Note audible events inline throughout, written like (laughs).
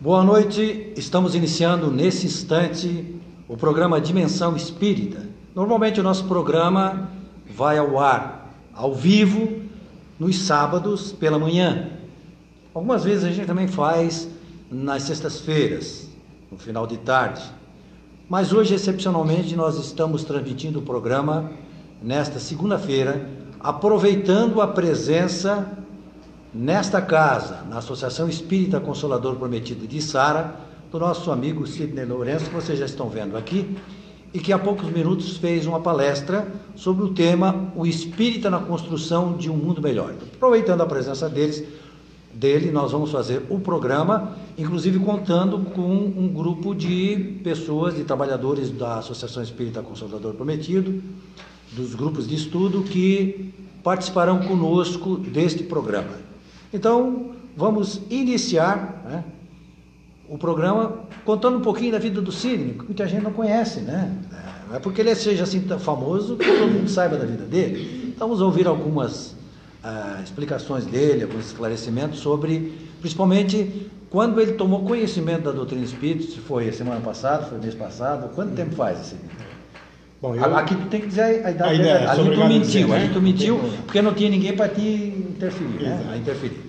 Boa noite, estamos iniciando nesse instante o programa Dimensão Espírita. Normalmente o nosso programa vai ao ar, ao vivo, nos sábados pela manhã. Algumas vezes a gente também faz nas sextas-feiras, no final de tarde. Mas hoje, excepcionalmente, nós estamos transmitindo o programa nesta segunda-feira, aproveitando a presença nesta casa, na Associação Espírita Consolador Prometido de Sara, do nosso amigo Sidney Lourenço, que vocês já estão vendo aqui, e que há poucos minutos fez uma palestra sobre o tema O Espírita na Construção de um Mundo Melhor. Aproveitando a presença deles, dele, nós vamos fazer o programa, inclusive contando com um grupo de pessoas, de trabalhadores da Associação Espírita Consolador Prometido, dos grupos de estudo que participarão conosco deste programa. Então, vamos iniciar né, o programa contando um pouquinho da vida do Sidney, que muita gente não conhece, né? Não é porque ele seja assim tão famoso que todo mundo saiba da vida dele. Então, vamos ouvir algumas ah, explicações dele, alguns esclarecimentos sobre, principalmente, quando ele tomou conhecimento da doutrina espírita, se foi semana passada, foi mês passado, quanto tempo faz esse Bom, eu... Aqui tu tem que dizer a idade a ideia, Ali tu mentiu, dizer, né? ali tu mentiu porque não tinha ninguém para te interferir, né? A interferir.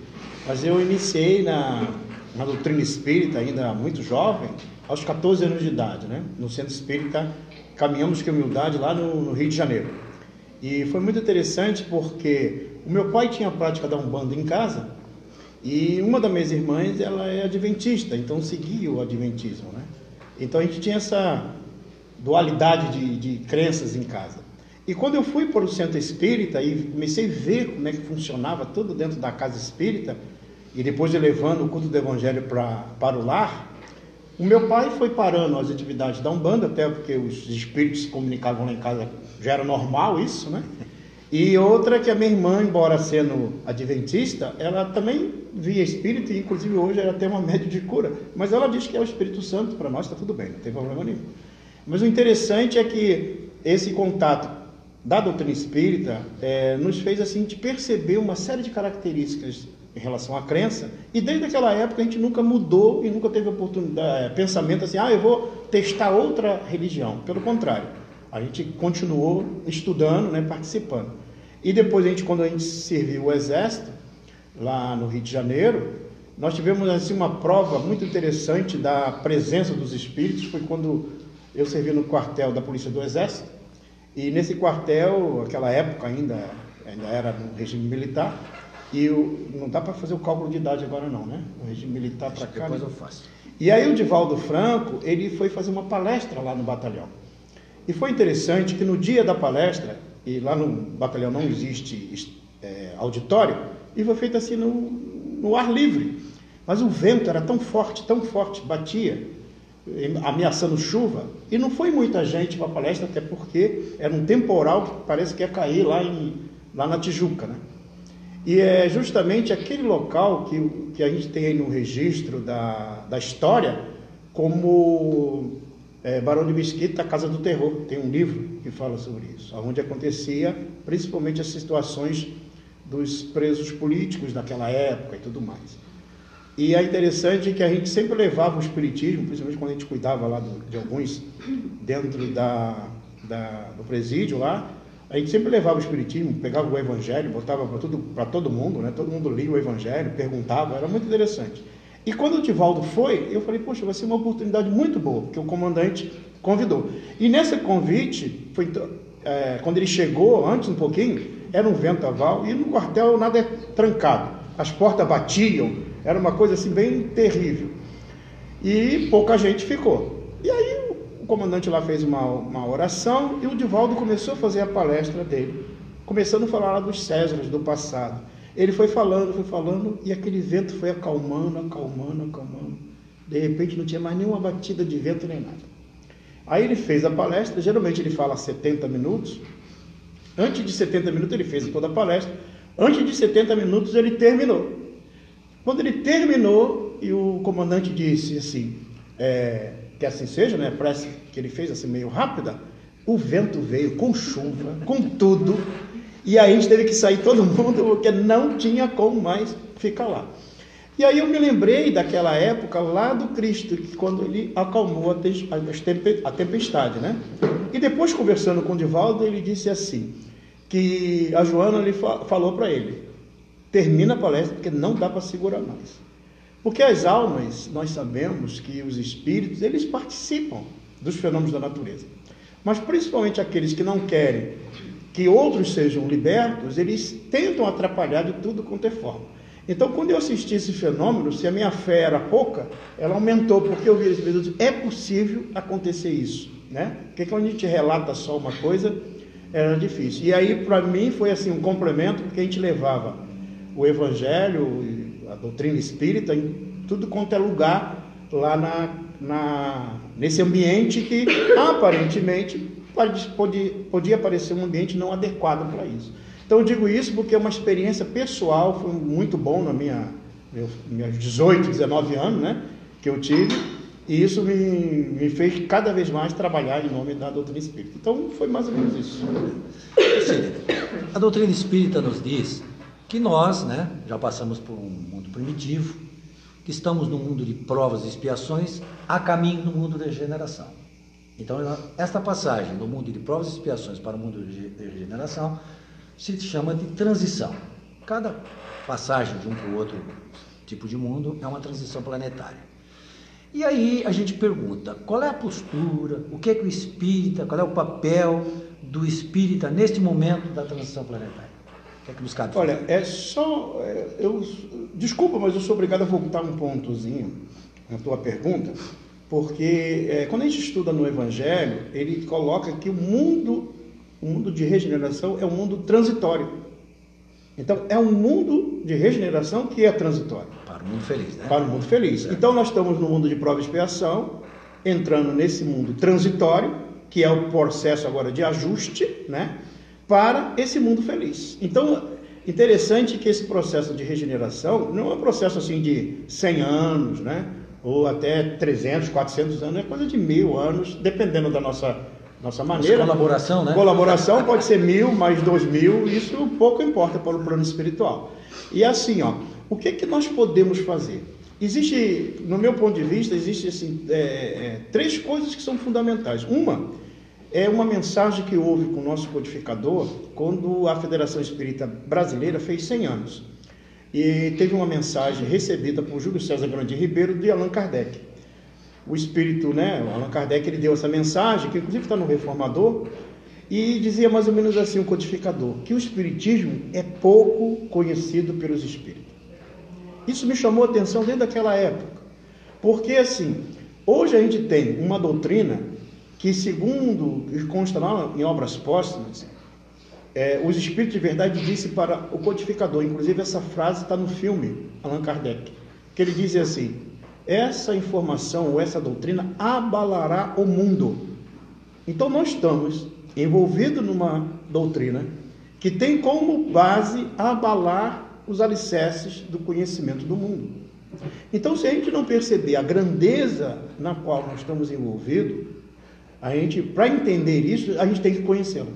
Mas eu iniciei na, na doutrina espírita ainda muito jovem, aos 14 anos de idade, né? No centro espírita Caminhamos com Humildade lá no, no Rio de Janeiro. E foi muito interessante porque o meu pai tinha a prática da Umbanda em casa e uma das minhas irmãs ela é adventista, então seguia o adventismo, né? Então a gente tinha essa dualidade de, de crenças em casa. E quando eu fui para o centro espírita e comecei a ver como é que funcionava tudo dentro da casa espírita, e depois de levando o culto do evangelho pra, para o lar, o meu pai foi parando as atividades da Umbanda, até porque os espíritos se comunicavam lá em casa, já era normal isso, né? E outra que a minha irmã, embora sendo adventista, ela também via espírito, e inclusive hoje ela tem uma média de cura. Mas ela diz que é o Espírito Santo, para nós está tudo bem, não tem problema nenhum. Mas o interessante é que esse contato da doutrina espírita é, nos fez assim de perceber uma série de características em relação à crença e desde aquela época a gente nunca mudou e nunca teve oportunidade, é, pensamento assim, ah, eu vou testar outra religião. Pelo contrário, a gente continuou estudando, né, participando. E depois a gente, quando a gente serviu o exército lá no Rio de Janeiro, nós tivemos assim uma prova muito interessante da presença dos espíritos. Foi quando eu servi no quartel da Polícia do Exército, e nesse quartel, aquela época ainda, ainda era no regime militar, e o, não dá para fazer o cálculo de idade agora não, né? O regime militar para cá. Depois eu faço. E aí o Divaldo Franco, ele foi fazer uma palestra lá no batalhão. E foi interessante que no dia da palestra, e lá no batalhão não existe é, auditório, e foi feito assim no, no ar livre. Mas o vento era tão forte, tão forte, batia, ameaçando chuva, e não foi muita gente para a palestra, até porque era um temporal que parece que ia cair lá, em, lá na Tijuca. Né? E é justamente aquele local que, que a gente tem aí no registro da, da história, como é, Barão de Mesquita, Casa do Terror, tem um livro que fala sobre isso, onde acontecia principalmente as situações dos presos políticos daquela época e tudo mais. E é interessante que a gente sempre levava o espiritismo, principalmente quando a gente cuidava lá do, de alguns dentro da, da, do presídio lá, a gente sempre levava o espiritismo, pegava o evangelho, botava para todo, todo mundo, né? todo mundo lia o evangelho, perguntava, era muito interessante. E quando o Tivaldo foi, eu falei, poxa, vai ser uma oportunidade muito boa, que o comandante convidou. E nesse convite, foi, é, quando ele chegou, antes um pouquinho, era um vendaval, e no quartel nada é trancado. As portas batiam, era uma coisa assim bem terrível. E pouca gente ficou. E aí o comandante lá fez uma, uma oração e o Divaldo começou a fazer a palestra dele, começando a falar lá dos Césares do passado. Ele foi falando, foi falando, e aquele vento foi acalmando, acalmando, acalmando. De repente não tinha mais nenhuma batida de vento nem nada. Aí ele fez a palestra, geralmente ele fala 70 minutos. Antes de 70 minutos ele fez toda a palestra. Antes de 70 minutos ele terminou. Quando ele terminou, e o comandante disse assim, é, que assim seja, né? Parece que ele fez assim meio rápida. O vento veio com chuva, com tudo, e aí a gente teve que sair todo mundo porque não tinha como mais ficar lá. E aí eu me lembrei daquela época lá do Cristo, que quando ele acalmou a tempestade, né? E depois conversando com o Divaldo, ele disse assim, que a Joana ele falou para ele, termina a palestra porque não dá para segurar mais. Porque as almas, nós sabemos que os espíritos, eles participam dos fenômenos da natureza. Mas principalmente aqueles que não querem que outros sejam libertos, eles tentam atrapalhar de tudo quanto é forma. Então, quando eu assisti esse fenômeno, se a minha fé era pouca, ela aumentou, porque eu vi esse vídeo é possível acontecer isso, né? Porque quando a gente relata só uma coisa, era difícil. E aí, para mim, foi assim um complemento, porque a gente levava o evangelho, a doutrina espírita, em tudo quanto é lugar lá na, na nesse ambiente que aparentemente podia, podia parecer um ambiente não adequado para isso. Então eu digo isso porque é uma experiência pessoal, foi muito bom na minha meus 18, 19 anos, né, que eu tive, e isso me, me fez cada vez mais trabalhar em nome da doutrina espírita. Então foi mais ou menos isso. A doutrina espírita nos diz que nós, né, já passamos por um mundo primitivo, que estamos no mundo de provas e expiações, a caminho do mundo de regeneração. Então, esta passagem do mundo de provas e expiações para o mundo de regeneração se chama de transição. Cada passagem de um para o outro tipo de mundo é uma transição planetária. E aí a gente pergunta, qual é a postura, o que é que o espírita, qual é o papel do espírita neste momento da transição planetária? Que? Olha, é só. É, eu, desculpa, mas eu sou obrigado a voltar um pontozinho na tua pergunta, porque é, quando a gente estuda no Evangelho, ele coloca que o mundo o mundo de regeneração é um mundo transitório. Então, é um mundo de regeneração que é transitório. Para o mundo feliz, né? Para o mundo feliz. É. Então, nós estamos no mundo de prova e expiação, entrando nesse mundo transitório, que é o processo agora de ajuste, né? Para esse mundo feliz. Então, interessante que esse processo de regeneração não é um processo assim de 100 anos, né? Ou até 300, 400 anos, é coisa de mil anos, dependendo da nossa nossa maneira. Nossa colaboração, né? Colaboração pode ser mil, mais dois mil, isso pouco importa para o plano espiritual. E assim, ó, o que, que nós podemos fazer? Existe, no meu ponto de vista, existe assim, é, é, três coisas que são fundamentais. Uma é uma mensagem que houve com o nosso codificador quando a Federação Espírita Brasileira fez 100 anos. E teve uma mensagem recebida por Júlio César Grande Ribeiro de Allan Kardec o espírito, né, Allan Kardec, ele deu essa mensagem, que inclusive está no Reformador, e dizia mais ou menos assim o codificador, que o espiritismo é pouco conhecido pelos espíritos. Isso me chamou a atenção desde aquela época, porque assim, hoje a gente tem uma doutrina que, segundo consta lá em obras póstumas, é, os espíritos de verdade disse para o codificador, inclusive essa frase está no filme Allan Kardec, que ele diz assim: essa informação ou essa doutrina abalará o mundo. Então nós estamos envolvidos numa doutrina que tem como base abalar os alicerces do conhecimento do mundo. Então, se a gente não perceber a grandeza na qual nós estamos envolvidos, a gente, para entender isso, a gente tem que conhecê-la.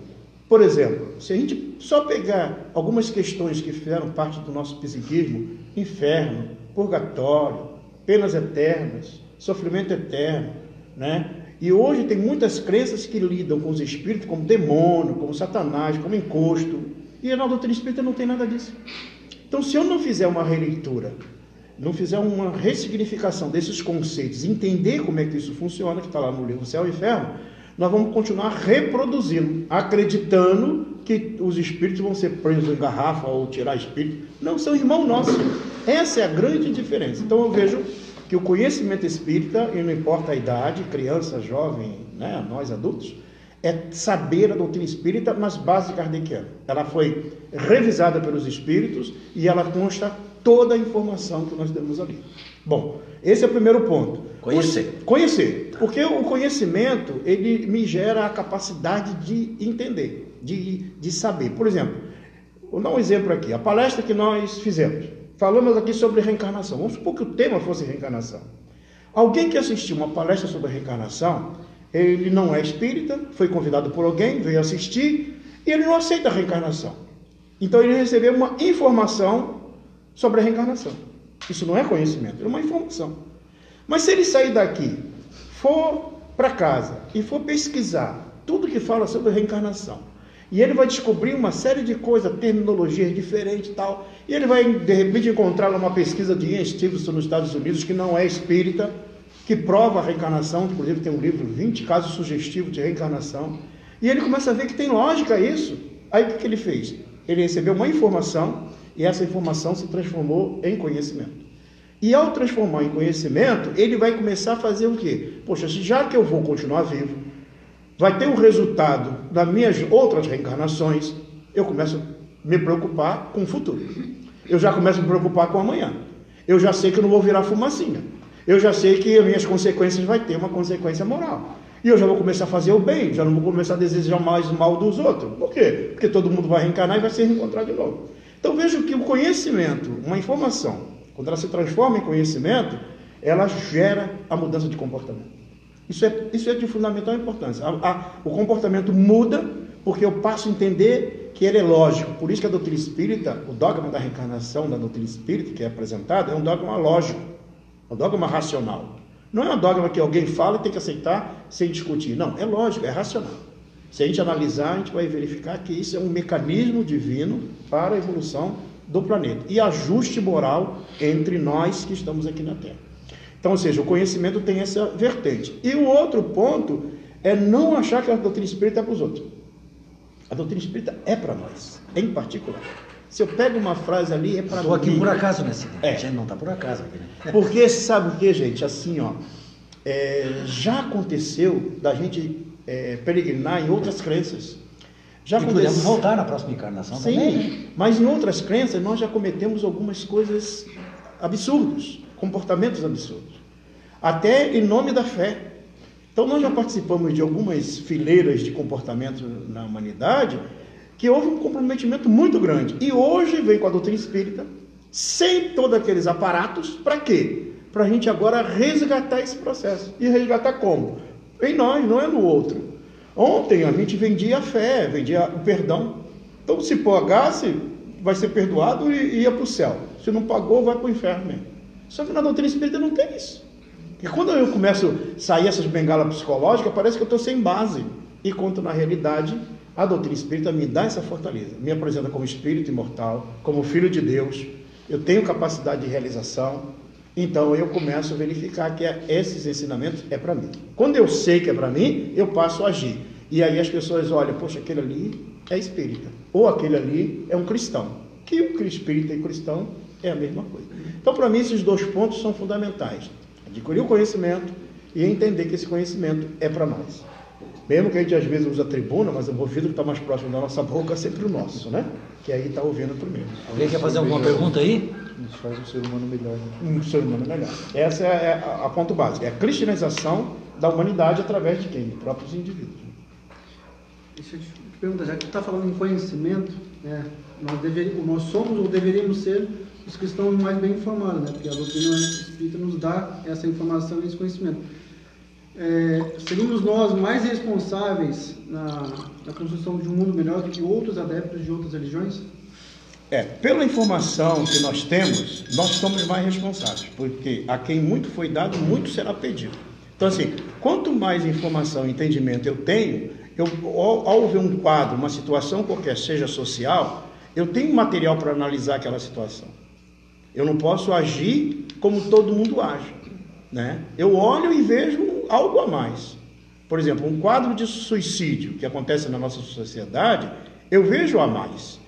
Por exemplo, se a gente só pegar algumas questões que fizeram parte do nosso psiquismo, inferno, purgatório, penas eternas, sofrimento eterno, né? E hoje tem muitas crenças que lidam com os espíritos como demônio, como satanás, como encosto. E na doutrina espírita não tem nada disso. Então, se eu não fizer uma releitura, não fizer uma ressignificação desses conceitos, entender como é que isso funciona, que está lá no livro Céu e Inferno, nós vamos continuar reproduzindo, acreditando que os espíritos vão ser presos em garrafa ou tirar espírito. Não, são irmãos nossos. Essa é a grande diferença. Então eu vejo que o conhecimento espírita, e não importa a idade, criança, jovem, né, nós adultos, é saber a doutrina espírita nas bases kardecianas. Ela foi revisada pelos espíritos e ela consta toda a informação que nós demos ali. Bom, esse é o primeiro ponto. Conhecer. Conhecer. Porque o conhecimento, ele me gera a capacidade de entender, de, de saber. Por exemplo, vou dar um exemplo aqui. A palestra que nós fizemos. Falamos aqui sobre reencarnação. Vamos supor que o tema fosse reencarnação. Alguém que assistiu uma palestra sobre reencarnação, ele não é espírita, foi convidado por alguém, veio assistir, e ele não aceita a reencarnação. Então ele recebeu uma informação sobre a reencarnação. Isso não é conhecimento, é uma informação. Mas se ele sair daqui, for para casa e for pesquisar tudo que fala sobre reencarnação, e ele vai descobrir uma série de coisas, terminologias diferentes e tal, e ele vai de repente encontrar uma pesquisa de Ian Stevenson nos Estados Unidos, que não é espírita, que prova a reencarnação, inclusive tem um livro, 20 casos sugestivos de reencarnação, e ele começa a ver que tem lógica isso. Aí o que, que ele fez? Ele recebeu uma informação e essa informação se transformou em conhecimento. E ao transformar em conhecimento, ele vai começar a fazer o quê? Poxa, já que eu vou continuar vivo, vai ter o um resultado das minhas outras reencarnações, eu começo a me preocupar com o futuro. Eu já começo a me preocupar com amanhã. Eu já sei que eu não vou virar fumacinha. Eu já sei que as minhas consequências vai ter uma consequência moral. E eu já vou começar a fazer o bem, já não vou começar a desejar mais o mal dos outros. Por quê? Porque todo mundo vai reencarnar e vai se reencontrar de novo. Então vejo que o conhecimento, uma informação, quando ela se transforma em conhecimento, ela gera a mudança de comportamento. Isso é, isso é de fundamental importância. A, a, o comportamento muda porque eu passo a entender que ele é lógico. Por isso que a doutrina espírita, o dogma da reencarnação da doutrina espírita que é apresentado, é um dogma lógico, um dogma racional. Não é um dogma que alguém fala e tem que aceitar sem discutir. Não, é lógico, é racional. Se a gente analisar, a gente vai verificar que isso é um mecanismo divino para a evolução do planeta e ajuste moral entre nós que estamos aqui na Terra. Então, ou seja, o conhecimento tem essa vertente. E o outro ponto é não achar que a doutrina espírita é para os outros. A doutrina espírita é para nós, em particular. Se eu pego uma frase ali, é para mim. Estou aqui por acaso nesse É. A gente não está por acaso aqui, né? Porque sabe o que, gente? Assim, ó, é, já aconteceu da gente é, peregrinar em outras crenças. Já e podemos voltar na próxima encarnação Sim, também. mas em outras crenças nós já cometemos algumas coisas absurdos, comportamentos absurdos, até em nome da fé. Então nós já participamos de algumas fileiras de comportamento na humanidade que houve um comprometimento muito grande. E hoje vem com a doutrina espírita, sem todos aqueles aparatos, para quê? Para a gente agora resgatar esse processo. E resgatar como? Em nós, não é no outro. Ontem a gente vendia a fé, vendia o perdão. Então, se pagasse, vai ser perdoado e ia para o céu. Se não pagou, vai para o inferno mesmo. Só que na doutrina espírita não tem isso. E quando eu começo a sair essas bengalas psicológicas, parece que eu estou sem base. E quanto na realidade, a doutrina espírita me dá essa fortaleza. Me apresenta como espírito imortal, como filho de Deus. Eu tenho capacidade de realização. Então eu começo a verificar que é- esses ensinamentos é para mim. Quando eu sei que é para mim, eu passo a agir. E aí as pessoas olham, poxa, aquele ali é espírita. Ou aquele ali é um cristão. Que o espírita e cristão é a mesma coisa. Então, para mim, esses dois pontos são fundamentais. Adquirir o conhecimento e entender que esse conhecimento é para nós. Mesmo que a gente às vezes usa a tribuna, mas o ouvido que está mais próximo da nossa boca é sempre o nosso, né? Que aí está ouvindo primeiro. Alguém quer fazer alguma pergunta aí? Nos faz um ser humano melhor. Né? Um ser humano melhor. Essa é a, a ponto básico. É a cristianização da humanidade através de quem? De próprios indivíduos. Deixa eu te perguntar, já que tu está falando em conhecimento, né, nós, deveríamos, nós somos ou deveríamos ser os cristãos mais bem informados, né, porque a doutrina espírita nos dá essa informação e esse conhecimento. É, seríamos nós mais responsáveis na, na construção de um mundo melhor do que outros adeptos de outras religiões? É, pela informação que nós temos, nós somos mais responsáveis, porque a quem muito foi dado, muito será pedido. Então, assim, quanto mais informação e entendimento eu tenho, eu, ao, ao ver um quadro, uma situação qualquer, seja social, eu tenho material para analisar aquela situação. Eu não posso agir como todo mundo age. Né? Eu olho e vejo algo a mais. Por exemplo, um quadro de suicídio que acontece na nossa sociedade, eu vejo a mais.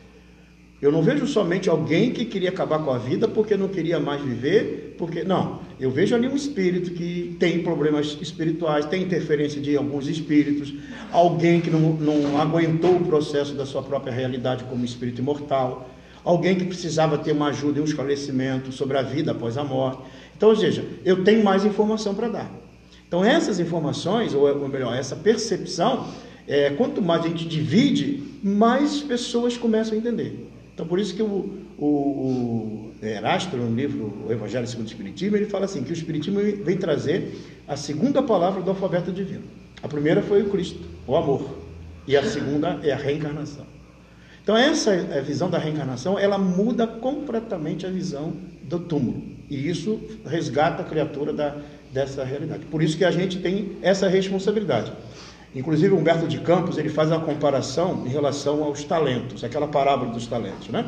Eu não vejo somente alguém que queria acabar com a vida porque não queria mais viver, porque não. Eu vejo ali um espírito que tem problemas espirituais, tem interferência de alguns espíritos, alguém que não, não aguentou o processo da sua própria realidade como espírito imortal, alguém que precisava ter uma ajuda e um esclarecimento sobre a vida após a morte. Então, ou seja, eu tenho mais informação para dar. Então, essas informações, ou melhor, essa percepção, é, quanto mais a gente divide, mais pessoas começam a entender. Então, por isso que o, o, o Erasto, no livro O Evangelho segundo o Espiritismo, ele fala assim, que o Espiritismo vem trazer a segunda palavra do alfabeto divino. A primeira foi o Cristo, o amor. E a segunda é a reencarnação. Então, essa visão da reencarnação, ela muda completamente a visão do túmulo. E isso resgata a criatura da, dessa realidade. Por isso que a gente tem essa responsabilidade. Inclusive, Humberto de Campos ele faz uma comparação em relação aos talentos, aquela parábola dos talentos, né?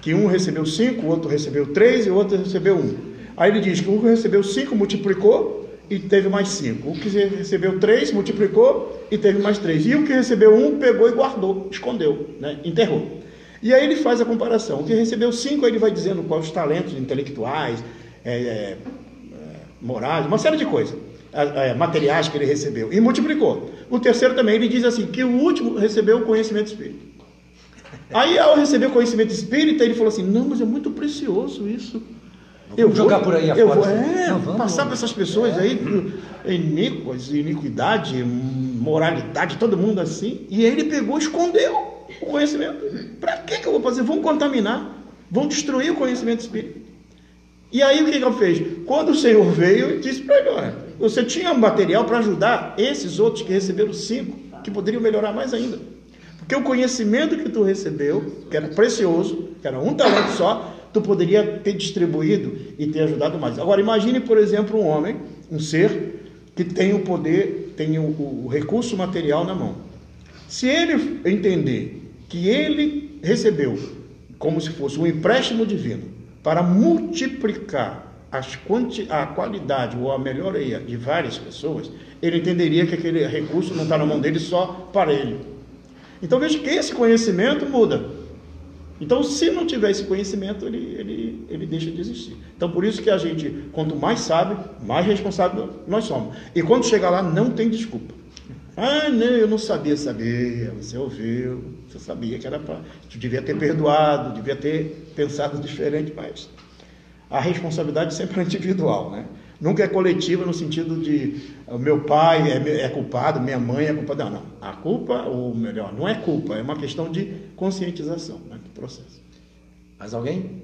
Que um recebeu cinco, o outro recebeu três e o outro recebeu um. Aí ele diz que um recebeu cinco, multiplicou e teve mais cinco. O que recebeu três, multiplicou e teve mais três. E o que recebeu um, pegou e guardou, escondeu, né? enterrou. E aí ele faz a comparação. O que recebeu cinco, ele vai dizendo quais os talentos intelectuais, é, é, morais, uma série de coisas, é, materiais que ele recebeu. E multiplicou. O terceiro também, ele diz assim, que o último recebeu o conhecimento espírita. Aí, ao receber o conhecimento espírita, ele falou assim, não, mas é muito precioso isso. Eu vou jogar por aí afora. Eu vou, é, não, passar para essas pessoas é. aí, iníquas, iniquidade, moralidade, todo mundo assim. E ele pegou e escondeu o conhecimento. Para que, que eu vou fazer? Vão contaminar, vão destruir o conhecimento espírita. E aí o que, que eu fez? Quando o Senhor veio, disse para ele: olha, você tinha um material para ajudar esses outros que receberam cinco, que poderiam melhorar mais ainda. Porque o conhecimento que tu recebeu, que era precioso, que era um talento só, tu poderia ter distribuído e ter ajudado mais. Agora, imagine, por exemplo, um homem, um ser, que tem o poder, tem o, o, recurso material na mão. Se ele entender que ele recebeu como se fosse um empréstimo divino para multiplicar quanti, a qualidade ou a melhoria de várias pessoas, ele entenderia que aquele recurso não está na mão dele só para ele. Então veja que esse conhecimento muda. Então, se não tiver esse conhecimento, ele, ele, ele deixa de existir. Então, por isso que a gente, quanto mais sabe, mais responsável nós somos. E quando chegar lá, não tem desculpa. Ah, não, eu não sabia saber. Você ouviu, você sabia que era para. Você devia ter perdoado, devia ter pensado (laughs) diferente, mas a responsabilidade sempre é individual, né? Nunca é coletiva no sentido de o meu pai é, é culpado, minha mãe é culpada. Não, não. A culpa, ou melhor, não é culpa, é uma questão de conscientização né, do processo. Mais alguém?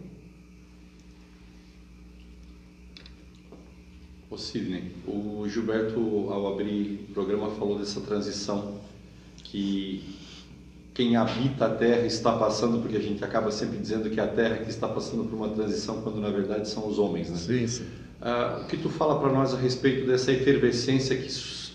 Ô Sidney, o Gilberto, ao abrir o programa, falou dessa transição que quem habita a Terra está passando, porque a gente acaba sempre dizendo que é a Terra que está passando por uma transição, quando na verdade são os homens, né? Sim, sim. Uh, o que tu fala para nós a respeito dessa efervescência que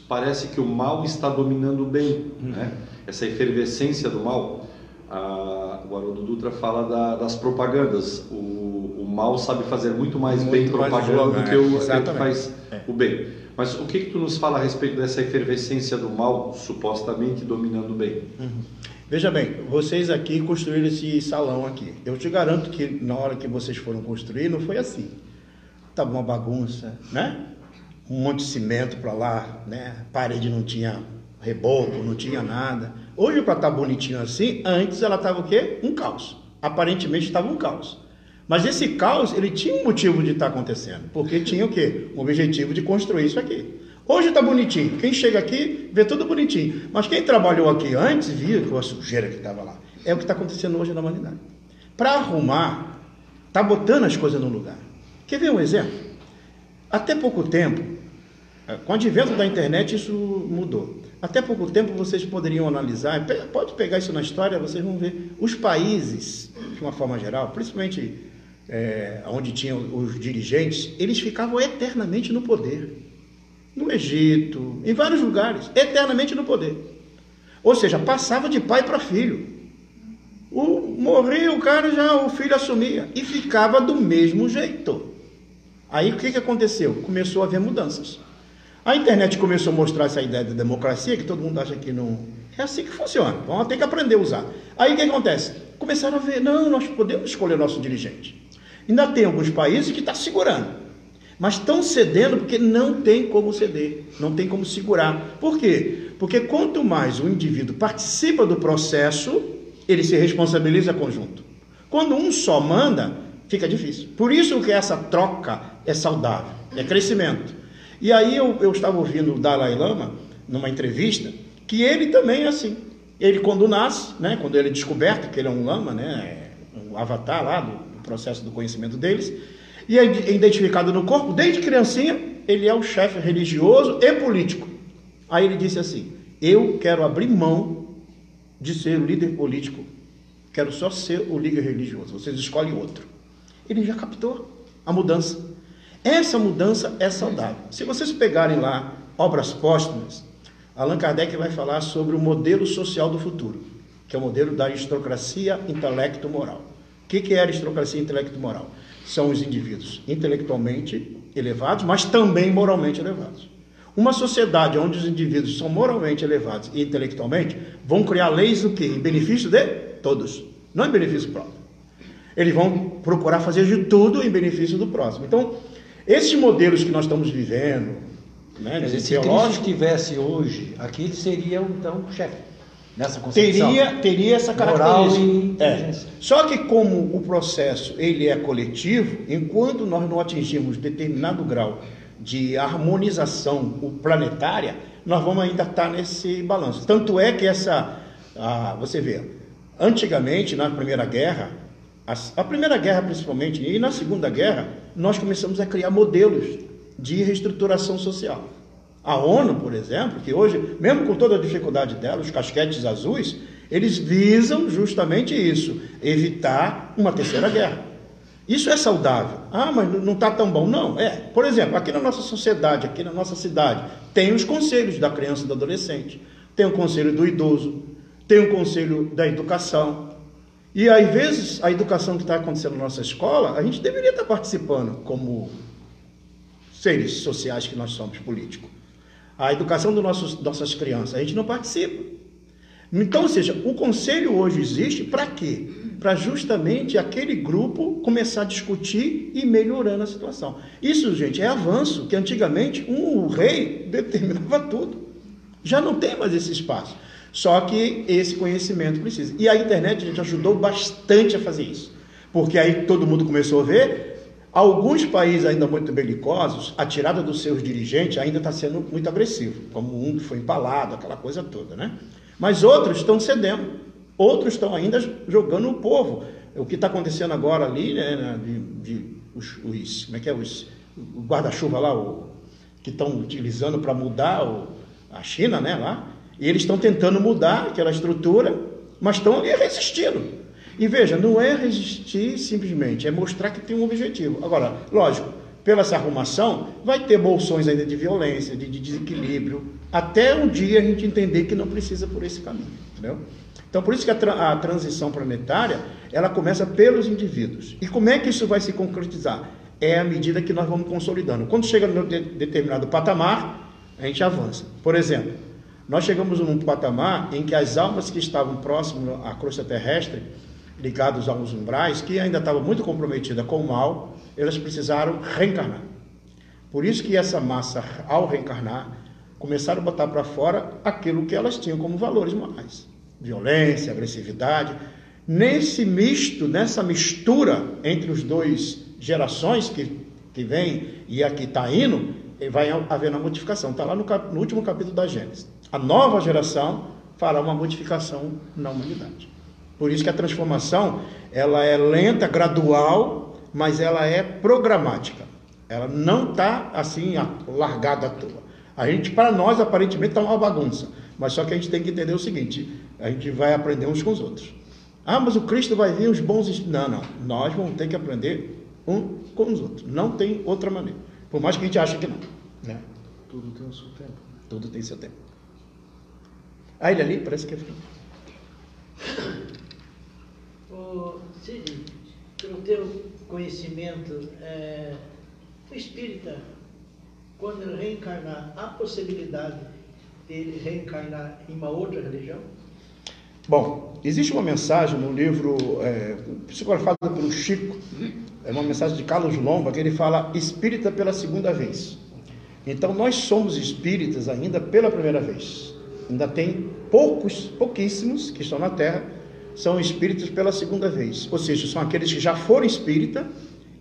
parece que o mal está dominando o bem, uhum. né? Essa efervescência do mal. Uh, o Haroldo Dutra fala da, das propagandas. O, o, mal sabe fazer muito mais muito bem propaganda do que o que faz é. o bem. Mas o que, que tu nos fala a respeito dessa efervescência do mal supostamente dominando o bem? Uhum. Veja bem, vocês aqui construíram esse salão aqui. Eu te garanto que na hora que vocês foram construir não foi assim estava uma bagunça, né? Um monte de cimento para lá, né? A parede não tinha reboco, não tinha nada. Hoje, para estar tá bonitinho assim, antes ela estava o quê? Um caos. Aparentemente estava um caos. Mas esse caos, ele tinha um motivo de estar tá acontecendo. Porque tinha o quê? O objetivo de construir isso aqui. Hoje está bonitinho. Quem chega aqui vê tudo bonitinho. Mas quem trabalhou aqui antes viu a sujeira que estava lá. É o que está acontecendo hoje na humanidade. Para arrumar, está botando as coisas no lugar. Quer ver um exemplo? Até pouco tempo, eh, com o advento da internet, isso mudou. Até pouco tempo vocês poderiam analisar, pode pegar isso na história, vocês vão ver os países, de uma forma geral, principalmente é, onde tinham os dirigentes, eles ficavam eternamente no poder. No Egito, em vários lugares, eternamente no poder. Ou seja, passava de pai para filho. O, morria o cara, já o filho assumia. E ficava do mesmo jeito. Aí o que, que aconteceu? Começou a haver mudanças. A internet começou a mostrar essa ideia de democracia, que todo mundo acha que não. É assim que funciona. Vamos ter que aprender a usar. Aí o que acontece? Começaram a ver, não, nós podemos escolher nosso dirigente. Ainda tem alguns países que estão tá segurando. Mas estão cedendo porque não tem como ceder, não tem como segurar. Por quê? Porque quanto mais o indivíduo participa do processo, ele se responsabiliza conjunto. Quando um só manda, fica difícil. Por isso que essa troca é saudável, é crescimento. E aí eu, eu estava ouvindo o Dalai Lama, numa entrevista, que ele também é assim. Ele quando nasce, né, quando ele é descoberto que ele é um lama, né, um avatar lá do, do processo do conhecimento deles, e é identificado no corpo, desde criancinha, ele é o chefe religioso e político. Aí ele disse assim: Eu quero abrir mão de ser o líder político, quero só ser o líder religioso. Vocês escolhem outro. Ele já captou a mudança. Essa mudança é saudável. Se vocês pegarem lá obras póstumas, Allan Kardec vai falar sobre o modelo social do futuro, que é o modelo da aristocracia intelecto-moral. O que, é aristocracia intelecto-moral? São os indivíduos intelectualmente elevados, mas também moralmente elevados. Uma sociedade onde os indivíduos são moralmente elevados e intelectualmente vão criar leis o quê? Em benefício de todos, não em benefício próprio. Eles vão procurar fazer de tudo em benefício do próximo. Então, esses modelos que nós estamos vivendo, né, dizer, se Cristo estivesse hoje aqui, ele seria então o chefe nessa concepção. teria, teria essa Moral característica. e É. Só que como o processo ele é coletivo, enquanto nós não atingirmos determinado grau de harmonização planetária, nós vamos ainda estar nesse balanço. Tanto é que essa, ah, você vê, antigamente na Primeira Guerra, as- a Primeira Guerra principalmente e na Segunda Guerra, nós começamos a criar modelos de reestruturação social. A ONU, por exemplo, que hoje, mesmo com toda a dificuldade dela, os casquetes azuis, eles visam justamente isso, evitar uma terceira guerra. Isso é saudável. Ah, mas não está tão bom. Não, é. Por exemplo, aqui na nossa sociedade, aqui na nossa cidade, tem os conselhos da criança e do adolescente, tem o conselho do idoso, tem o conselho da educação. E às vezes a educação que está acontecendo na nossa escola, a gente deveria estar participando como seres sociais que nós somos, políticos. A educação das nossos, nossas crianças, a gente não participa. Então, ou seja, o conselho hoje existe para quê? Para justamente aquele grupo começar a discutir e melhorando a situação. Isso, gente, é avanço, que antigamente um rei (laughs) determinava tudo. Já não tem mais esse espaço. Só que esse conhecimento precisa. E a internet, a gente ajudou bastante a fazer isso. Porque aí todo mundo começou a ver Alguns países ainda muito belicosos, a tirada dos seus dirigentes ainda está sendo muito agressivo, como um que foi empalado, aquela coisa toda, né? Mas outros estão cedendo, outros estão ainda jogando o povo. O que está acontecendo agora ali, né, de, de os, os- como é que é, os, o guarda-chuva lá, o, que estão utilizando para mudar o, a China, né, lá, e eles estão tentando mudar aquela estrutura, mas estão ali resistindo. E veja, não é resistir simplesmente, é mostrar que tem um objetivo. Agora, lógico, pela essa arrumação, vai ter bolsões ainda de violência, de, de desequilíbrio, até um dia a gente entender que não precisa por esse caminho, entendeu? Então, por isso que a, tra- a transição planetária, ela começa pelos indivíduos. E como é que isso vai se concretizar? É à medida que nós vamos consolidando. Quando chega num de- determinado patamar, a gente avança. Por exemplo, nós chegamos num patamar em que as almas que estavam próximas à crosta terrestre, ligados aos umbrais, que ainda estavam muito comprometidas com o mal, elas precisaram reencarnar. Por isso que essa massa, ao reencarnar, começaram a botar para fora aquilo que elas tinham como valores morais. Violência, agressividade. Nesse misto, nessa mistura entre os dois gerações que, que vem e a que está indo, eh, vai haver uma modificação. Está lá no, cap- no último capítulo da Gênesis. A nova geração fará uma modificação na humanidade. Por isso que a transformação ela é lenta, gradual, mas ela é programática. Ela não está assim largada à toa. A gente, para nós, aparentemente está uma bagunça. Mas só que a gente tem que entender o seguinte: a gente vai aprender uns com os outros. Ah, mas o Cristo vai vir os bons. Não, não. Nós vamos ter que aprender um com os outros. Não tem outra maneira. Por mais que a gente ache que não. Né? Tudo tem o seu tempo. Tudo tem seu tempo. Ah, ele ali parece que é frio. Ô, Cid, pelo teu conhecimento, é, o espírita, quando ele reencarnar, há possibilidade dele reencarnar em uma outra religião? Bom, existe uma mensagem no livro é, psicografado pelo Chico, é uma mensagem de Carlos Lomba, que ele fala espírita pela segunda vez. Então nós somos espíritas ainda pela primeira vez. Ainda tem poucos, pouquíssimos que estão na Terra, são espíritas pela segunda vez. Ou seja, são aqueles que já foram espírita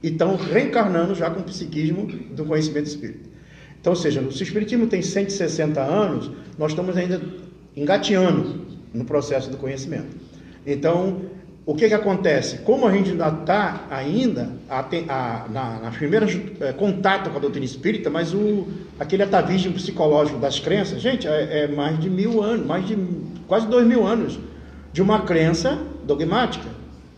e estão reencarnando já com o psiquismo do conhecimento espírita. Então, ou seja, se o Espiritismo tem 160 anos, nós estamos ainda engateando no processo do conhecimento. Então, o que, que acontece? Como a gente ainda está ainda a, a, na, nas primeiras eh, contato com a doutrina espírita, mas o, aquele atavismo psicológico das crenças, gente, é, é mais de mil anos, mais de quase dois mil anos de uma crença dogmática.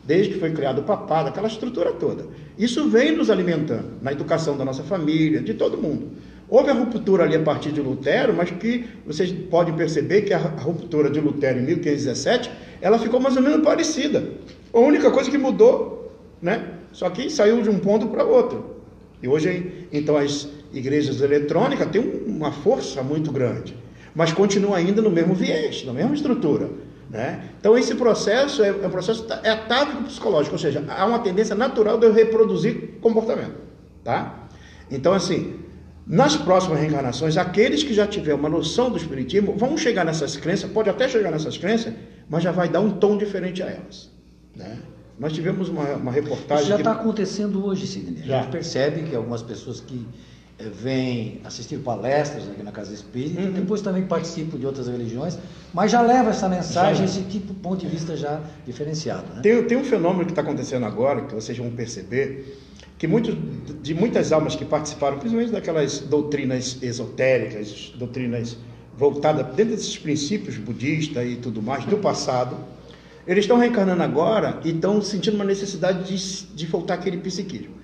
desde que foi criado o papado, aquela estrutura toda. Isso vem nos alimentando na educação da nossa família, de todo mundo. Houve a ruptura ali a partir de Lutero, mas que vocês podem perceber que a ruptura de Lutero em 1517, ela ficou mais ou menos parecida. A única coisa que mudou, né? Só que saiu de um ponto para outro. E hoje, então, as igrejas eletrônicas têm uma força muito grande, mas continua ainda no mesmo viés, na mesma estrutura. Né? Então, esse processo é, um processo é atávico psicológico, ou seja, há uma tendência natural de eu reproduzir comportamento. Tá? Então, assim, nas próximas reencarnações, aqueles que já tiverem uma noção do Espiritismo vão chegar nessas crenças, pode até chegar nessas crenças, mas já vai dar um tom diferente a elas. Né? Nós tivemos uma, uma reportagem. Isso já está que... acontecendo hoje, Sidney. A gente percebe que algumas pessoas que é, vêm assistir palestras aqui na Casa Espírita, uhum. depois também participam de outras religiões, mas já leva essa mensagem, esse tipo ponto de vista já diferenciado. Né? Tem, tem um fenômeno que está acontecendo agora, que vocês vão perceber, que muitos, de muitas almas que participaram, principalmente daquelas doutrinas esotéricas, doutrinas voltadas dentro desses princípios budistas e tudo mais do passado, eles estão reencarnando agora e estão sentindo uma necessidade de, de voltar aquele psiquismo.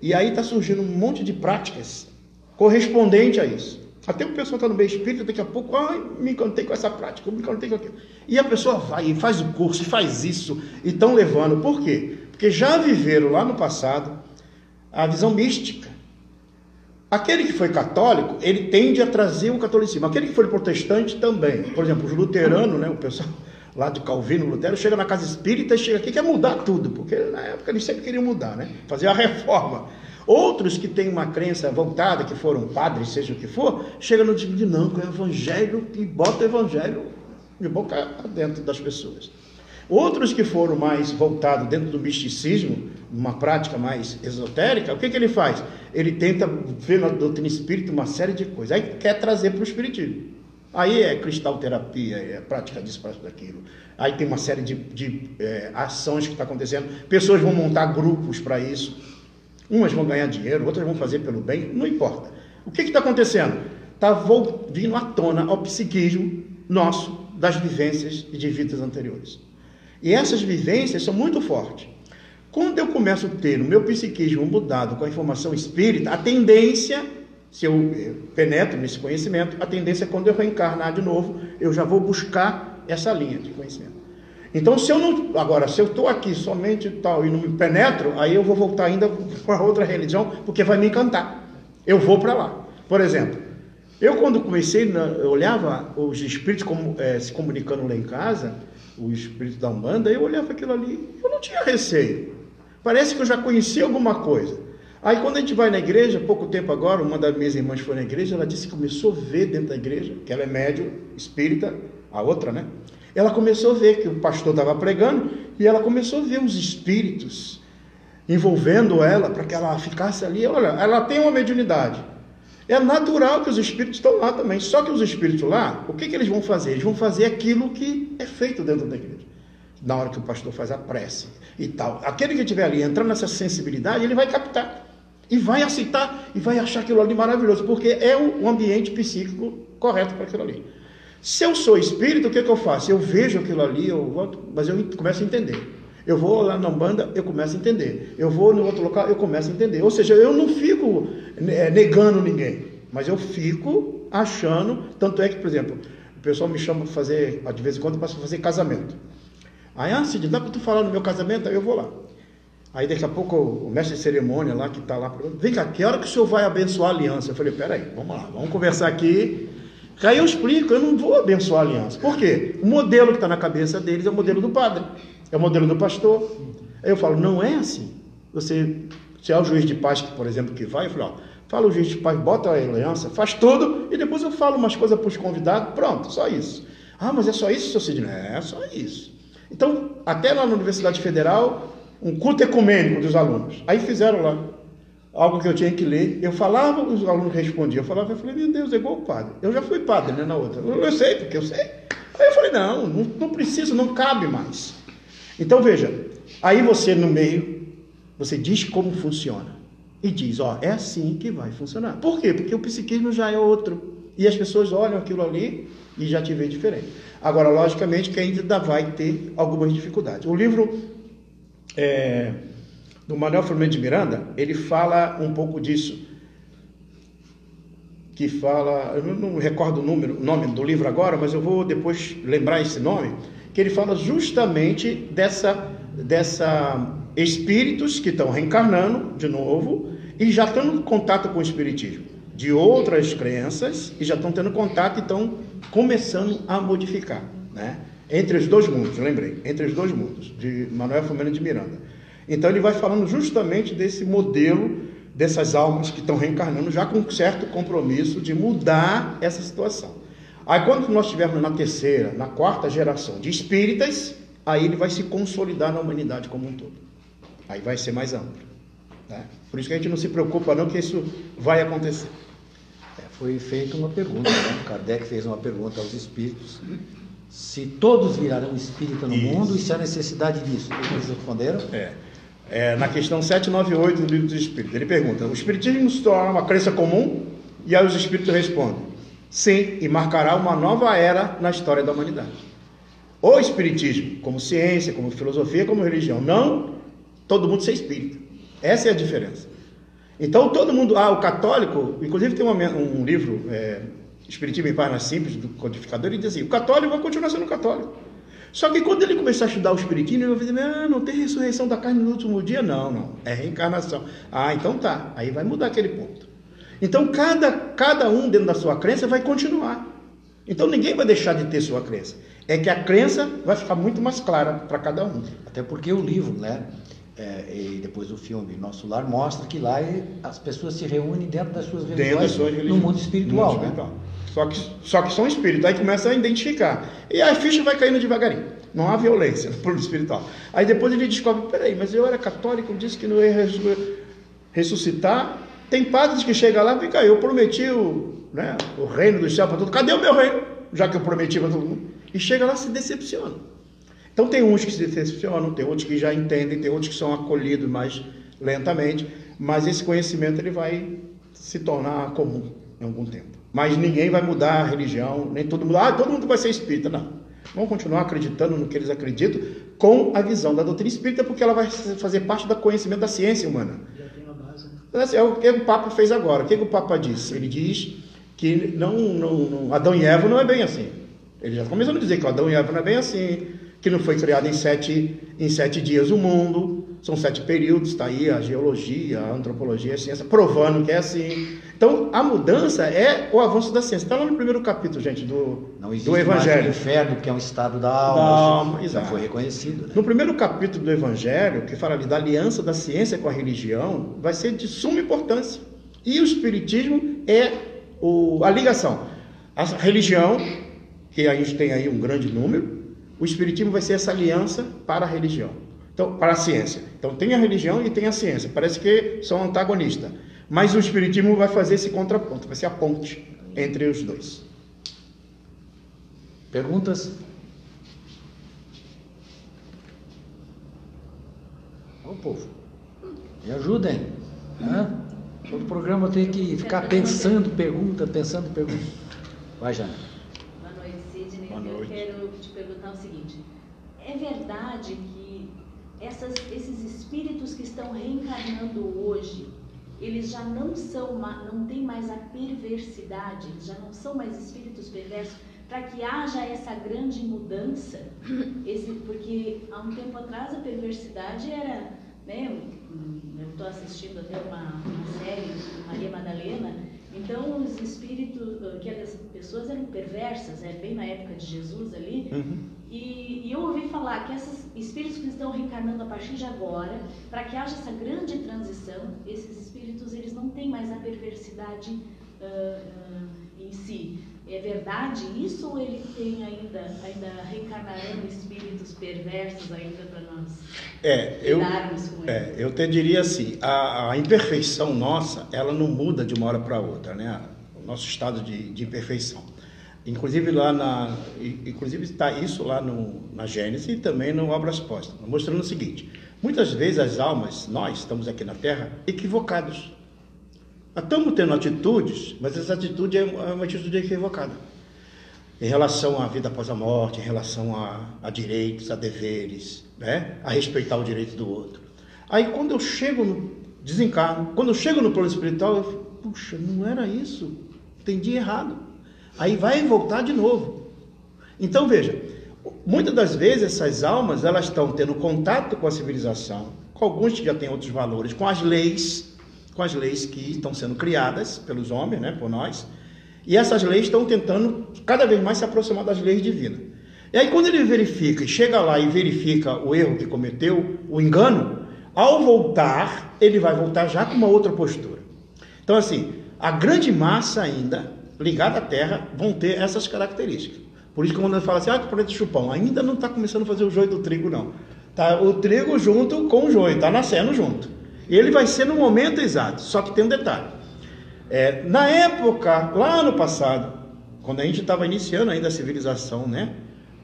E aí está surgindo um monte de práticas correspondente a isso. Até o pessoal está no meio espírita, daqui a pouco, ai, me encantei com essa prática, me encantei com aquilo. E a pessoa vai e faz o curso, e faz isso, e estão levando. Por quê? Porque já viveram lá no passado a visão mística. Aquele que foi católico, ele tende a trazer o catolicismo. Aquele que foi protestante também. Por exemplo, os luteranos, né, o pessoal (laughs) lá de Calvino, Lutero, chega na casa espírita e chega aqui quer mudar tudo, porque na época eles sempre queriam mudar, né? Fazer a reforma. Outros que têm uma crença voltada, que foram padres, seja o que for, chegam no tipo de não, com o evangelho e bota o evangelho de boca dentro das pessoas. Outros que foram mais voltados dentro do misticismo, uma prática mais esotérica, o que, que ele faz? Ele tenta ver na doutrina espírita uma série de coisas, aí quer trazer para o espiritismo. Aí é cristalterapia, é prática disso, prática daquilo. Aí tem uma série de, de é, ações que está acontecendo. Pessoas vão montar grupos para isso. Umas vão ganhar dinheiro, outras vão fazer pelo bem, não importa. O que está acontecendo? Está vindo à tona ao psiquismo nosso das vivências e de vidas anteriores. E essas vivências são muito fortes. Quando eu começo a ter o meu psiquismo mudado com a informação espírita, a tendência se eu penetro nesse conhecimento, a tendência é quando eu reencarnar de novo, eu já vou buscar essa linha de conhecimento. Então, se eu não. Agora, se eu estou aqui somente tal e não me penetro, aí eu vou voltar ainda para outra religião, porque vai me encantar. Eu vou para lá. Por exemplo, eu quando comecei, eu olhava os espíritos como, é, se comunicando lá em casa, o espírito da Umbanda, eu olhava aquilo ali, eu não tinha receio. Parece que eu já conhecia alguma coisa. Aí quando a gente vai na igreja, pouco tempo agora, uma das minhas irmãs foi na igreja, ela disse que começou a ver dentro da igreja, que ela é médium, espírita, a outra, né? Ela começou a ver que o pastor estava pregando e ela começou a ver os espíritos envolvendo ela para que ela ficasse ali. Olha, ela tem uma mediunidade. É natural que os espíritos estão lá também. Só que os espíritos lá, o que, que eles vão fazer? Eles vão fazer aquilo que é feito dentro da igreja. Na hora que o pastor faz a prece e tal. Aquele que estiver ali entrando nessa sensibilidade, ele vai captar. E vai aceitar e vai achar aquilo ali maravilhoso, porque é o ambiente psíquico correto para aquilo ali. Se eu sou espírito, o que, é que eu faço? Eu vejo aquilo ali, eu mas eu começo a entender. Eu vou lá na banda, eu começo a entender. Eu vou no outro local, eu começo a entender. Ou seja, eu não fico é, negando ninguém, mas eu fico achando. Tanto é que, por exemplo, o pessoal me chama para fazer, de vez em quando, para fazer casamento. Aí, ah, Cid, dá para tu falar no meu casamento? Aí eu vou lá. Aí daqui a pouco o mestre de cerimônia lá que está lá, vem cá, que hora que o senhor vai abençoar a aliança? Eu falei, peraí, vamos lá, vamos conversar aqui. Aí eu explico, eu não vou abençoar a aliança. Por quê? O modelo que está na cabeça deles é o modelo do padre, é o modelo do pastor. Aí eu falo, não é assim. Você, se é o juiz de paz, por exemplo, que vai, eu falo, ó, fala o juiz de paz, bota a aliança, faz tudo, e depois eu falo umas coisas para os convidados, pronto, só isso. Ah, mas é só isso, seu Sidney? É, só isso. Então, até lá na Universidade Federal, um culto ecumênico dos alunos. Aí fizeram lá algo que eu tinha que ler. Eu falava, os alunos respondiam. Eu falava, eu falei, meu Deus, é igual o padre. Eu já fui padre, né, na outra. Eu, eu sei, porque eu sei. Aí eu falei, não, não, não precisa, não cabe mais. Então veja, aí você no meio, você diz como funciona. E diz, ó, é assim que vai funcionar. Por quê? Porque o psiquismo já é outro. E as pessoas olham aquilo ali e já te vê diferente. Agora, logicamente, que ainda vai ter algumas dificuldades. O livro é, do Manuel Firmino de Miranda, ele fala um pouco disso. Que fala, eu não recordo o número, o nome do livro agora, mas eu vou depois lembrar esse nome, que ele fala justamente dessa, dessa espíritos que estão reencarnando de novo e já estão em contato com o espiritismo, de outras crenças e já estão tendo contato e estão começando a modificar, né? Entre os dois mundos, lembrei, entre os dois mundos, de Manuel Filomeno de Miranda. Então ele vai falando justamente desse modelo dessas almas que estão reencarnando já com um certo compromisso de mudar essa situação. Aí quando nós estivermos na terceira, na quarta geração de espíritas, aí ele vai se consolidar na humanidade como um todo. Aí vai ser mais amplo. Né? Por isso que a gente não se preocupa não que isso vai acontecer. É, foi feita uma pergunta, né? Kardec fez uma pergunta aos espíritos se todos virarão espírita no Isso. mundo e se há necessidade disso. Eles responderam? É. É, na questão 798 do livro dos Espíritos, ele pergunta: o Espiritismo se torna uma crença comum? E aí os Espíritos respondem: sim, e marcará uma nova era na história da humanidade. O Espiritismo, como ciência, como filosofia, como religião, não todo mundo ser espírita. Essa é a diferença. Então todo mundo, ah, o católico, inclusive tem uma- um livro, é, Espiritismo em Páginas Simples, do codificador, ele diz assim: o católico vai continuar sendo católico. Só que quando ele começar a estudar o Espiritismo, ele vai dizer: ah, não tem ressurreição da carne no último dia? Não, não, é reencarnação. Ah, então tá, aí vai mudar aquele ponto. Então cada, cada um dentro da sua crença vai continuar. Então ninguém vai deixar de ter sua crença. É que a crença vai ficar muito mais clara para cada um. Até porque o livro, né? é, e depois o filme Nosso Lar mostra que lá é- as pessoas se reúnem dentro das suas religiões, Dentro das suas no religiões. mundo espiritual. No mundo né? Só, que, só que são espíritos. Aí começa a identificar. E a ficha vai caindo devagarinho. Não há violência (laughs) no plano espiritual. Aí depois ele descobre: peraí, mas eu era católico, disse que não ia ressu- ressuscitar. Tem padres que chegam lá e ficam, eu prometi o, né, o reino do céu para todo Cadê o meu reino? Já que eu prometi para todo mundo. E chega lá e se decepciona. Então tem uns que se decepcionam, tem outros que já entendem, tem outros que são acolhidos mais lentamente, mas esse conhecimento ele vai se tornar comum em algum tempo. Mas ninguém vai mudar a religião, nem todo mundo, ah, todo mundo vai ser espírita, não. Vão continuar acreditando no que eles acreditam com a visão da doutrina espírita, porque ela vai fazer parte do conhecimento da ciência humana. Já tem uma base, né? É o que o Papa fez agora. O que o Papa disse? Ele diz que não, não, não- Adão e Eva não é bem assim. Ele já começou a dizer que Adão e Eva não é bem assim, que não foi criado em sete, em sete dias o mundo, são sete períodos, está aí a geologia, a antropologia, a ciência, provando que é assim. Então, a mudança é o avanço da ciência. Está lá no primeiro capítulo, gente, do, Não existe do mais o Evangelho. inferno, que é um estado da Da alma, alma, já exato. foi reconhecido. Né? No primeiro capítulo do Evangelho, que fala ali da aliança da ciência com a religião, vai ser de suma importância. E o Espiritismo é o- a ligação. A religião, que a gente tem aí um grande número, o Espiritismo vai ser essa aliança para a religião. Então, para a ciência. Então tem a religião e tem a ciência. Parece que são antagonistas. Mas o Espiritismo vai fazer esse contraponto, vai ser a ponte entre os dois. Perguntas? Ô povo, me ajudem. Hã? Todo programa tem que ficar pensando pergunta, pensando pergunta. Vai, Jana. Boa noite, Eu quero te perguntar o seguinte: é verdade que essas- esses espíritos que estão reencarnando hoje, eles já não são, não têm mais a perversidade, eles já não são mais espíritos perversos, para que haja essa grande mudança? (coughs) Esse, porque há um tempo atrás a perversidade era, né? Eu estou assistindo até uma, uma série Maria Madalena. Então os espíritos, eh, que as pessoas eram perversas, é bem na época de Jesus ali. E, e eu ouvi falar que esses espíritos que estão reencarnando a partir de agora, para que haja essa grande transição, esses espíritos eles não têm mais a perversidade ah, ah, em si. É verdade isso ou ele tem ainda, ainda reencarnarão espíritos perversos ainda para nós É, eu, com? É, eu te diria assim, a, a imperfeição nossa, ela não muda de uma hora para outra, né? O nosso estado de, de imperfeição. Inclusive lá na, inclusive está isso lá no, na Gênesis e também no Obras Postas, mostrando o seguinte: muitas vezes as almas, nós estamos aqui na Terra equivocados. Estamos tendo atitudes, mas essa atitude é uma é uma atitude equivocada. em relação à vida após a morte, em relação a, a direitos, a deveres, né? a respeitar o direito do outro. Aí quando eu chego no desencarno, quando eu chego no plano espiritual, eu fico, puxa, não era isso, entendi errado. Aí vai voltar de novo. Então veja, muitas das vezes essas almas elas estão tendo contato com a civilização, com alguns que já têm outros valores, com as leis, com as leis que estão sendo criadas pelos homens, né, por nós, e essas leis estão tentando cada vez mais se aproximar das leis divinas. E aí quando ele verifica, e chega lá e verifica o erro que cometeu, o engano, ao voltar, ele vai voltar já com uma outra postura. Então assim, a grande massa ainda ligada à Terra vão ter essas características. Por isso que quando fala assim, ah, que planeta chupão, ainda não está começando a fazer o joio do trigo, não. Tá o trigo junto com o joio, está nascendo junto. Ele vai ser no momento exato, só que tem um detalhe. É, na época, lá no passado, quando a gente estava iniciando ainda a civilização, né?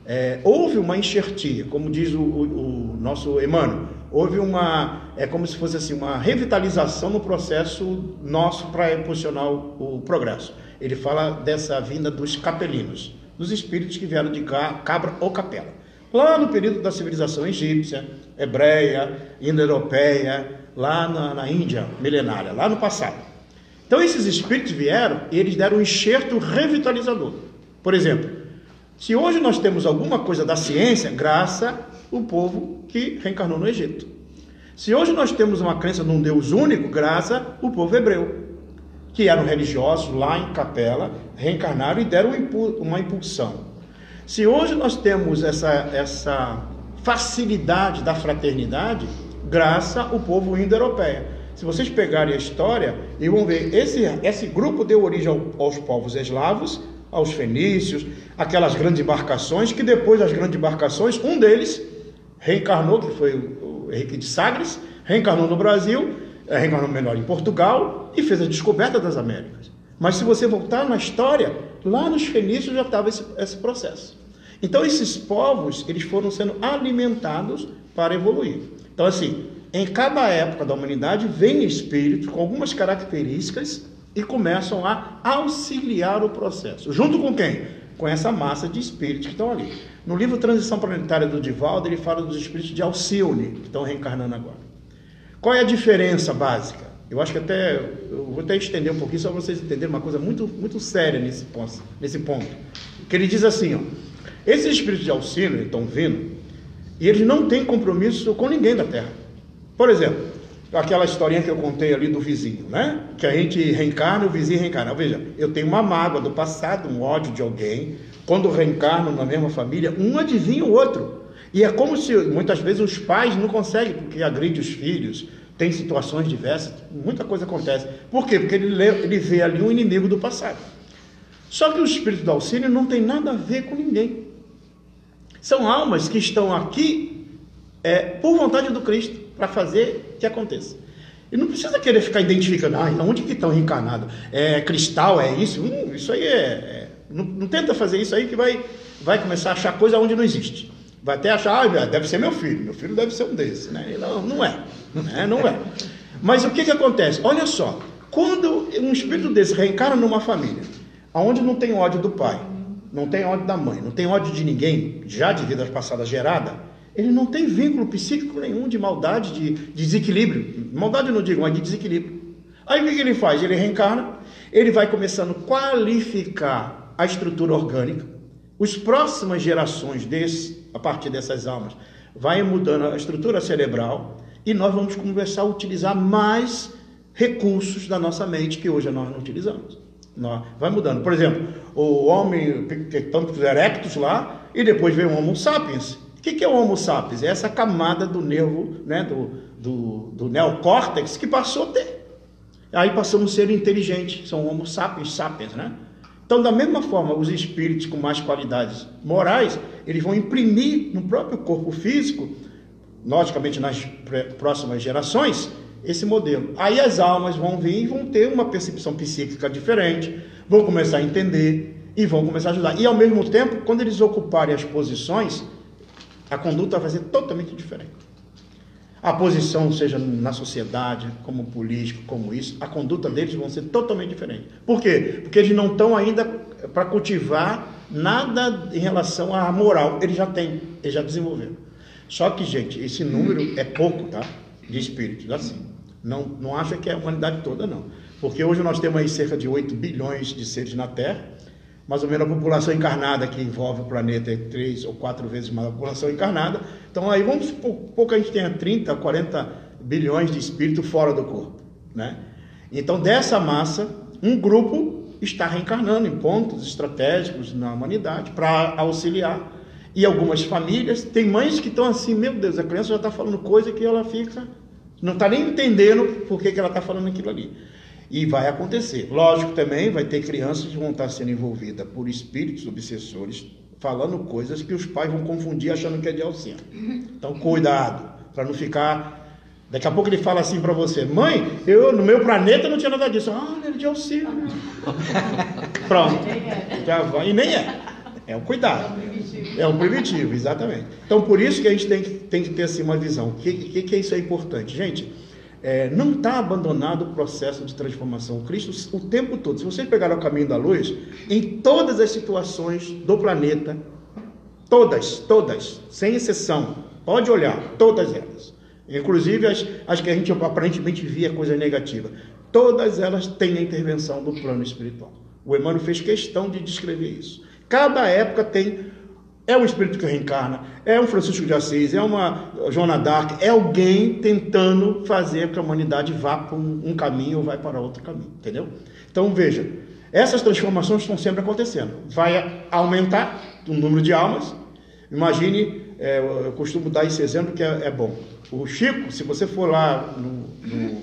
É, houve uma enxertia, como diz o, o, o, nosso Emmanuel, houve uma, é como se fosse assim, uma revitalização no processo nosso para impulsionar o, o progresso. Ele fala dessa vinda dos capelinos, dos espíritos que vieram de cabra ou capela. Lá no período da civilização egípcia, hebreia, indo-europeia, lá na, na Índia milenária, lá no passado. Então esses espíritos vieram e eles deram um enxerto revitalizador. Por exemplo, se hoje nós temos alguma coisa da ciência, graças ao povo que reencarnou no Egito. Se hoje nós temos uma crença num Deus único, graças ao povo hebreu, que eram religiosos lá em capela, reencarnaram e deram uma impulsão. Se hoje nós temos essa, essa facilidade da fraternidade, graças ao povo indo-europeia. Se vocês pegarem a história e vão ver, esse, esse grupo deu origem aos povos eslavos, aos fenícios, aquelas grandes embarcações, que depois das grandes embarcações, um deles reencarnou, que foi o Henrique de Sagres, reencarnou no Brasil, eh, reencarnou melhor em Portugal e fez a descoberta das Américas. Mas se você voltar na história, lá nos fenícios já estava esse, esse processo. Então esses povos, eles foram sendo alimentados para evoluir. Então, assim, em cada época da humanidade vem espíritos com algumas características e começam a auxiliar o processo. Junto com quem? Com essa massa de espíritos que estão ali. No livro Transição Planetária do Divaldo, ele fala dos espíritos de Alcione, que estão reencarnando agora. Qual é a diferença básica? Eu acho que até eu vou até estender um pouquinho só para vocês entenderem uma coisa muito, muito séria nesse ponto, nesse ponto. Que ele diz assim, ó, esses espíritos de Alcione estão vindo e eles não têm compromisso com ninguém da Terra. Por exemplo, aquela historinha que eu contei ali do vizinho, né? Que a gente reencarna, o vizinho reencarna. Veja, eu tenho uma mágoa do passado, um ódio de alguém. Quando reencarnam na mesma família, um adivinha o outro. E é como se muitas vezes os pais não conseguem, porque agride os filhos, tem situações diversas, muita coisa acontece. Por quê? Porque ele, ele vê ali um inimigo do passado. Só que o espírito do auxílio não tem nada a ver com ninguém. São almas que estão aqui é, por vontade do Cristo para fazer que aconteça. E não precisa querer ficar identificando, ah, onde que estão reencarnados? É cristal, é isso? Hum, isso aí é. é não, não, tenta fazer isso aí que vai, vai começar a achar coisa onde não existe. Vai até achar, ah, deve ser meu filho, meu filho deve ser um desses. Né? Não, não é. Não é, não é. Mas o que, que acontece? Olha só, quando um espírito desse reencarna numa família, onde não tem ódio do pai, não tem ódio da mãe, não tem ódio de ninguém, já de vidas passadas gerada, ele não tem vínculo psíquico nenhum de maldade, de, de desequilíbrio. Maldade não digo, mas de desequilíbrio. Aí o que, ele faz? Ele reencarna, ele vai começando a qualificar a estrutura orgânica. As próximas gerações desse, a partir dessas almas, vai mudando a estrutura cerebral e nós vamos começar a utilizar mais recursos da nossa mente que hoje nós não utilizamos. Vai mudando. Por exemplo, o homem, tantos erectus lá, e depois veio o Homo sapiens. O que é o Homo sapiens? É essa camada do nervo, né, do, do, do neocórtex que passou a ter. Aí passamos a ser inteligentes, são Homo sapiens, sapiens, né? Então, da mesma forma, os espíritos com mais qualidades morais, eles vão imprimir no próprio corpo físico, logicamente nas próximas gerações, esse modelo. Aí as almas vão vir e vão ter uma percepção psíquica diferente, vão começar a entender e vão começar a ajudar. E ao mesmo tempo, quando eles ocuparem as posições, a conduta vai ser totalmente diferente. A posição, seja na sociedade, como político, como isso, a conduta deles vão ser totalmente diferente. Por quê? Porque eles não estão ainda para cultivar nada em relação à moral. Ele já tem, ele já desenvolveu. Só que, gente, esse número é pouco, tá? De espíritos, assim. Não, não acha que é a humanidade toda, não. Porque hoje nós temos aí cerca de 8 bilhões de seres na Terra. Mais ou menos a população encarnada que envolve o planeta é três ou quatro vezes mais a população encarnada. Então aí vamos supor pouco a gente tenha 30, 40 bilhões de espíritos fora do corpo, né? Então dessa massa, um grupo está reencarnando em pontos estratégicos na humanidade para auxiliar. E algumas famílias, tem mães que estão assim, meu Deus, a criança já está falando coisa que ela fica, não está nem entendendo por que, que ela está falando aquilo ali. E vai acontecer. Lógico também, vai ter crianças que vão estar sendo envolvidas por espíritos obsessores, falando coisas que os pais vão confundir achando que é de alcino. Então, cuidado, para não ficar Daqui a pouco ele fala assim para você: Mãe, eu no meu planeta não tinha nada disso. Ah, ele é de auxílio. Pronto. Já vai. E nem é. É o cuidado. É o primitivo, exatamente. Então, por isso que a gente tem que, tem que ter assim, uma visão. O que, que, que isso é importante? Gente, é, não está abandonado o processo de transformação. Cristo, o tempo todo, se vocês pegarem o caminho da luz, em todas as situações do planeta, todas, todas, sem exceção, pode olhar, todas elas Inclusive as, as que a gente aparentemente via coisa negativa. Todas elas têm a intervenção do plano espiritual. O Emmanuel fez questão de descrever isso. Cada época tem. É um espírito que reencarna, é um Francisco de Assis, é uma Joana d'Arc, é alguém tentando fazer que a humanidade vá um, um caminho ou vai para outro caminho, entendeu? Então veja, essas transformações estão sempre acontecendo. Vai aumentar o número de almas. Imagine, é, eu costumo dar esse exemplo que é, é bom. O Chico, se você for lá no, no,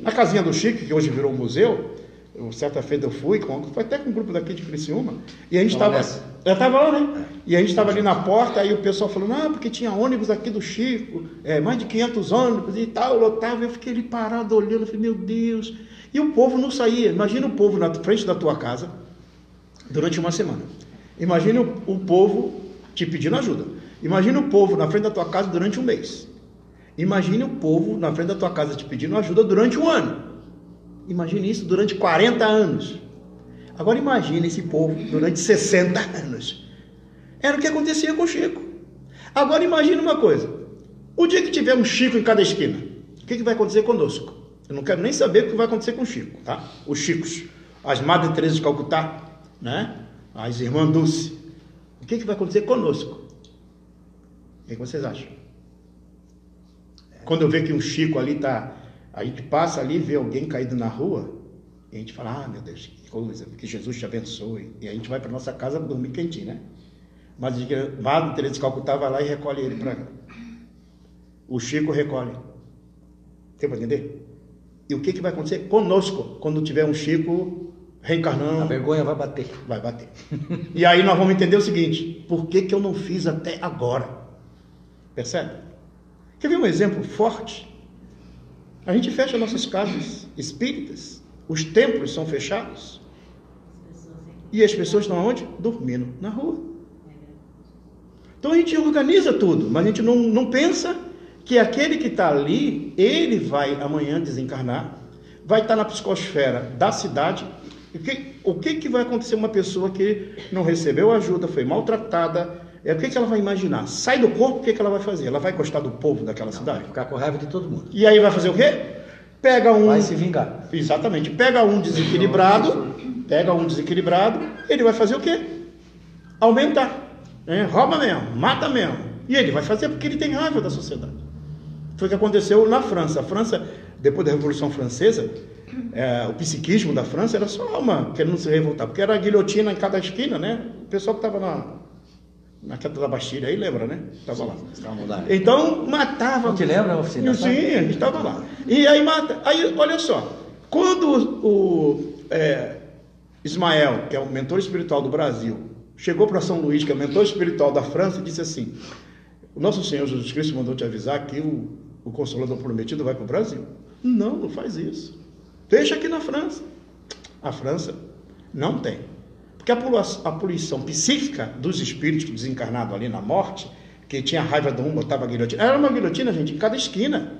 na casinha do Chico, que hoje virou um museu, eu, certa feita eu fui, com, foi até com um grupo daqui de Criciúma, e a gente estava. Eu estava lá, né? E a gente estava ali na porta, aí o pessoal falou, não, porque tinha ônibus aqui do Chico, é, mais de 500 ônibus e tal, lotava. Eu fiquei ali parado olhando, eu falei, meu Deus. E o povo não saía. Imagina o povo na frente da tua casa durante uma semana. Imagina o, o povo te pedindo ajuda. Imagine o povo na frente da tua casa durante um mês. Imagine o povo na frente da tua casa te pedindo ajuda durante um ano. Imagine isso durante 40 anos. Agora imagine esse povo durante 60 anos. Era o que acontecia com o Chico. Agora imagine uma coisa. O dia que tiver um Chico em cada esquina, o que, que vai acontecer conosco? Eu não quero nem saber o que vai acontecer com o Chico, tá? Os Chicos, as Madre Teresa de Calcutá, né? As Irmãs Dulce. O que, que vai acontecer conosco? O que vocês acham? Quando eu vejo que um Chico ali tá. A gente passa ali, vê alguém caído na rua, e a gente fala, ah, meu Deus, que coisa, que Jesus te abençoe. E a gente vai para nossa casa dormir quentinho, né? Mas Madre Teresa de Calcutá vai lá e recolhe ele para O Chico recolhe. Tem para entender? E o que, que vai acontecer conosco quando tiver um Chico reencarnando? A vergonha vai bater. Vai bater. e aí nós vamos entender o seguinte: por que, que eu não fiz até agora? Percebe? Quer ver um exemplo forte? A gente fecha nossas casas espíritas, os templos são fechados. E as pessoas estão onde? Dormindo na rua. Então a gente organiza tudo, mas a gente não, não pensa que aquele que está ali, ele vai amanhã desencarnar, vai estar tá na psicosfera da cidade. O que, o que, que vai acontecer uma pessoa que não recebeu ajuda, foi maltratada, é, o que, que ela vai imaginar? Sai do corpo, o que, que ela vai fazer? Ela vai gostar do povo daquela Não, cidade? Vai ficar com raiva de todo mundo. E aí vai fazer o quê? Pega um. Vai se vingar. Exatamente. Pega um desequilibrado, pega um desequilibrado, ele vai fazer o quê? Aumentar. É, rouba mesmo, mata mesmo. E ele vai fazer porque ele tem raiva da sociedade. Foi o que aconteceu na França. A França, depois da Revolução Francesa, é, o psiquismo da França era só uma querendo se revoltar, porque era a guilhotina em cada esquina, né? O pessoal que estava na, na queda da Bastilha, aí lembra, né? Estava lá. Então matava. Não te lembra, oficina? Sim, a gente estava lá. E aí mata. Aí, olha só, quando o é, Ismael, que é o mentor espiritual do Brasil, chegou para São Luís, que é o mentor espiritual da França, e disse assim: O nosso Senhor Jesus Cristo mandou te avisar que o, o Consolador Prometido vai para o Brasil. Não, não faz isso. Deixa aqui na França. A França não tem. Porque a poluição psíquica dos espíritos desencarnados ali na morte, que tinha raiva de um, botava a guilhotina. Era uma guilhotina, gente, em cada esquina.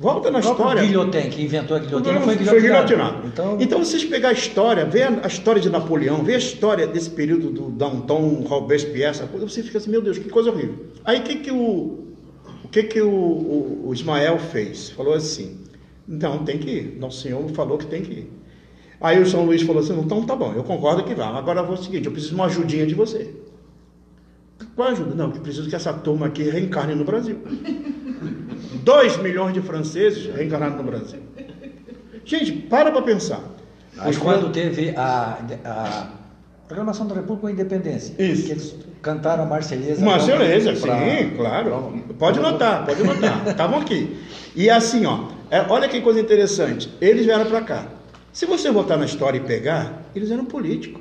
Volta na O próprio história. Guilhotin, que inventou a guilhotina, foi Foi guilhotinado. guilhotinado. Então, Então, vocês pegar a história, ver a, história de Napoleão, ver a história desse período do Danton, Robespierre, essa coisa, você fica assim, meu Deus, que coisa horrível. Aí o que que o, o que que o, o- o Ismael fez? Falou assim, então tem que ir. Nosso Senhor falou que tem que ir. Aí o São Luís falou assim, então tá bom, eu concordo que vá. Agora eu vou o seguinte, eu preciso de uma ajudinha de você. Qual ajuda? Não, eu preciso que essa turma aqui reencarne no Brasil. (laughs) 2 milhões de franceses reencarnados no Brasil. Gente, para para pensar. Os quando fran- teve a, a Proclamação da República com a Independência, Isso. que eles cantaram a Marselhesa. Marceleza, pra- sim, pra- claro. pra- Pode notar, pode notar. (laughs) Estavam aqui. E assim, ó, é, olha que coisa interessante. Eles vieram para cá. Se você voltar na história e pegar, eles eram políticos.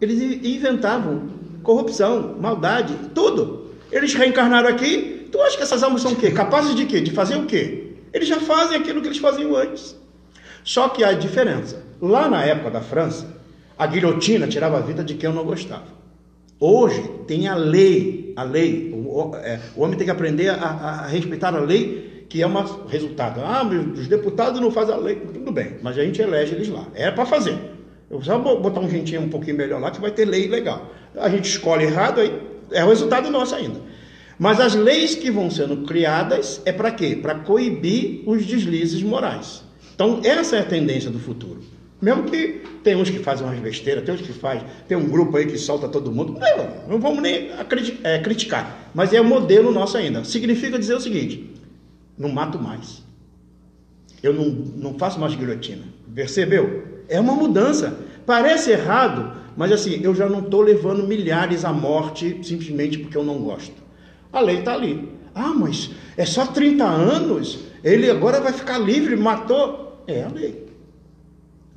Eles inventavam corrupção, maldade, tudo. Eles reencarnaram aqui. Tu acha que essas almas são o quê? Capazes de quê? De fazer o quê? Eles já fazem aquilo que eles faziam antes. Só que há diferença. Lá na época da França, a guilhotina tirava a vida de quem eu não gostava. Hoje tem a lei, a lei. O, o- é, o homem tem que aprender a, a- a respeitar a lei, que é um resultado. Ah, os deputados não fazem a lei. Tudo bem, mas a gente elege eles lá. É para fazer. Eu só vou botar um gentinho um pouquinho melhor lá que vai ter lei legal. A gente escolhe errado, aí é o resultado nosso ainda. Mas as leis que vão sendo criadas é para quê? Para coibir os deslizes morais. Então, essa é a tendência do futuro. Mesmo que tem uns que fazem umas besteiras, tem uns que faz, tem um grupo aí que solta todo mundo. Não, não vamos nem é, criticar. Mas é o modelo nosso ainda. Significa dizer o seguinte: não mato mais. Eu não, não faço mais guilhotina. Percebeu? É uma mudança. Parece errado, mas assim, eu já não estou levando milhares à morte simplesmente porque eu não gosto. A lei está ali. Ah, mas é só 30 anos? Ele agora vai ficar livre, matou? É a lei.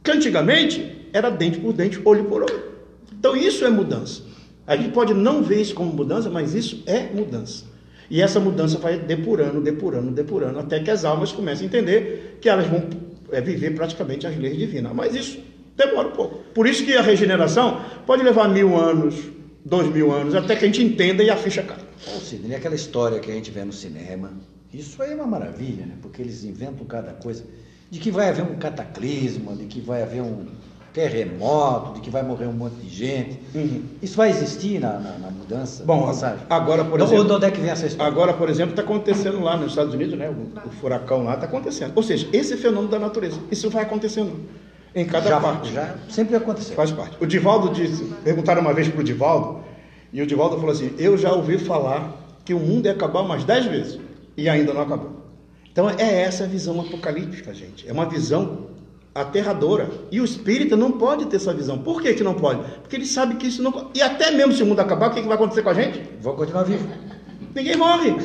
Que antigamente era dente por dente, olho por olho. Então isso é mudança. A gente pode não ver isso como mudança, mas isso é mudança. E essa mudança vai depurando, depurando, depurando, até que as almas comecem a entender que elas vão é, viver praticamente as leis divinas. Mas isso demora um pouco. Por isso que a regeneração pode levar mil anos, dois mil anos, até que a gente entenda e a ficha cai. Ô, Sidney, aquela história que a gente vê no cinema, isso aí é uma maravilha, né? Porque eles inventam cada coisa. De que vai haver um cataclisma, de que vai haver um terremoto, de que vai morrer um monte de gente. Uhum. Isso vai existir na, na, na mudança? Bom, na agora, por exemplo- De onde é que vem essa história? Agora, por exemplo, está acontecendo lá nos Estados Unidos, né? O, o furacão lá está acontecendo. Ou seja, esse fenômeno da natureza. Isso vai acontecendo em cada já, parte. já sempre aconteceu. Faz parte. O Divaldo disse, perguntaram uma vez para o Divaldo, e o Divaldo falou assim: Eu já ouvi falar que o mundo ia acabar umas dez vezes, e ainda não acabou. Então é essa a visão apocalíptica, gente. É uma visão aterradora. E o espírita não pode ter essa visão. Por que, que não pode? Porque ele sabe que isso não. E até mesmo se o mundo acabar, o que, que vai acontecer com a gente? Vou continuar vivo. Ninguém morre.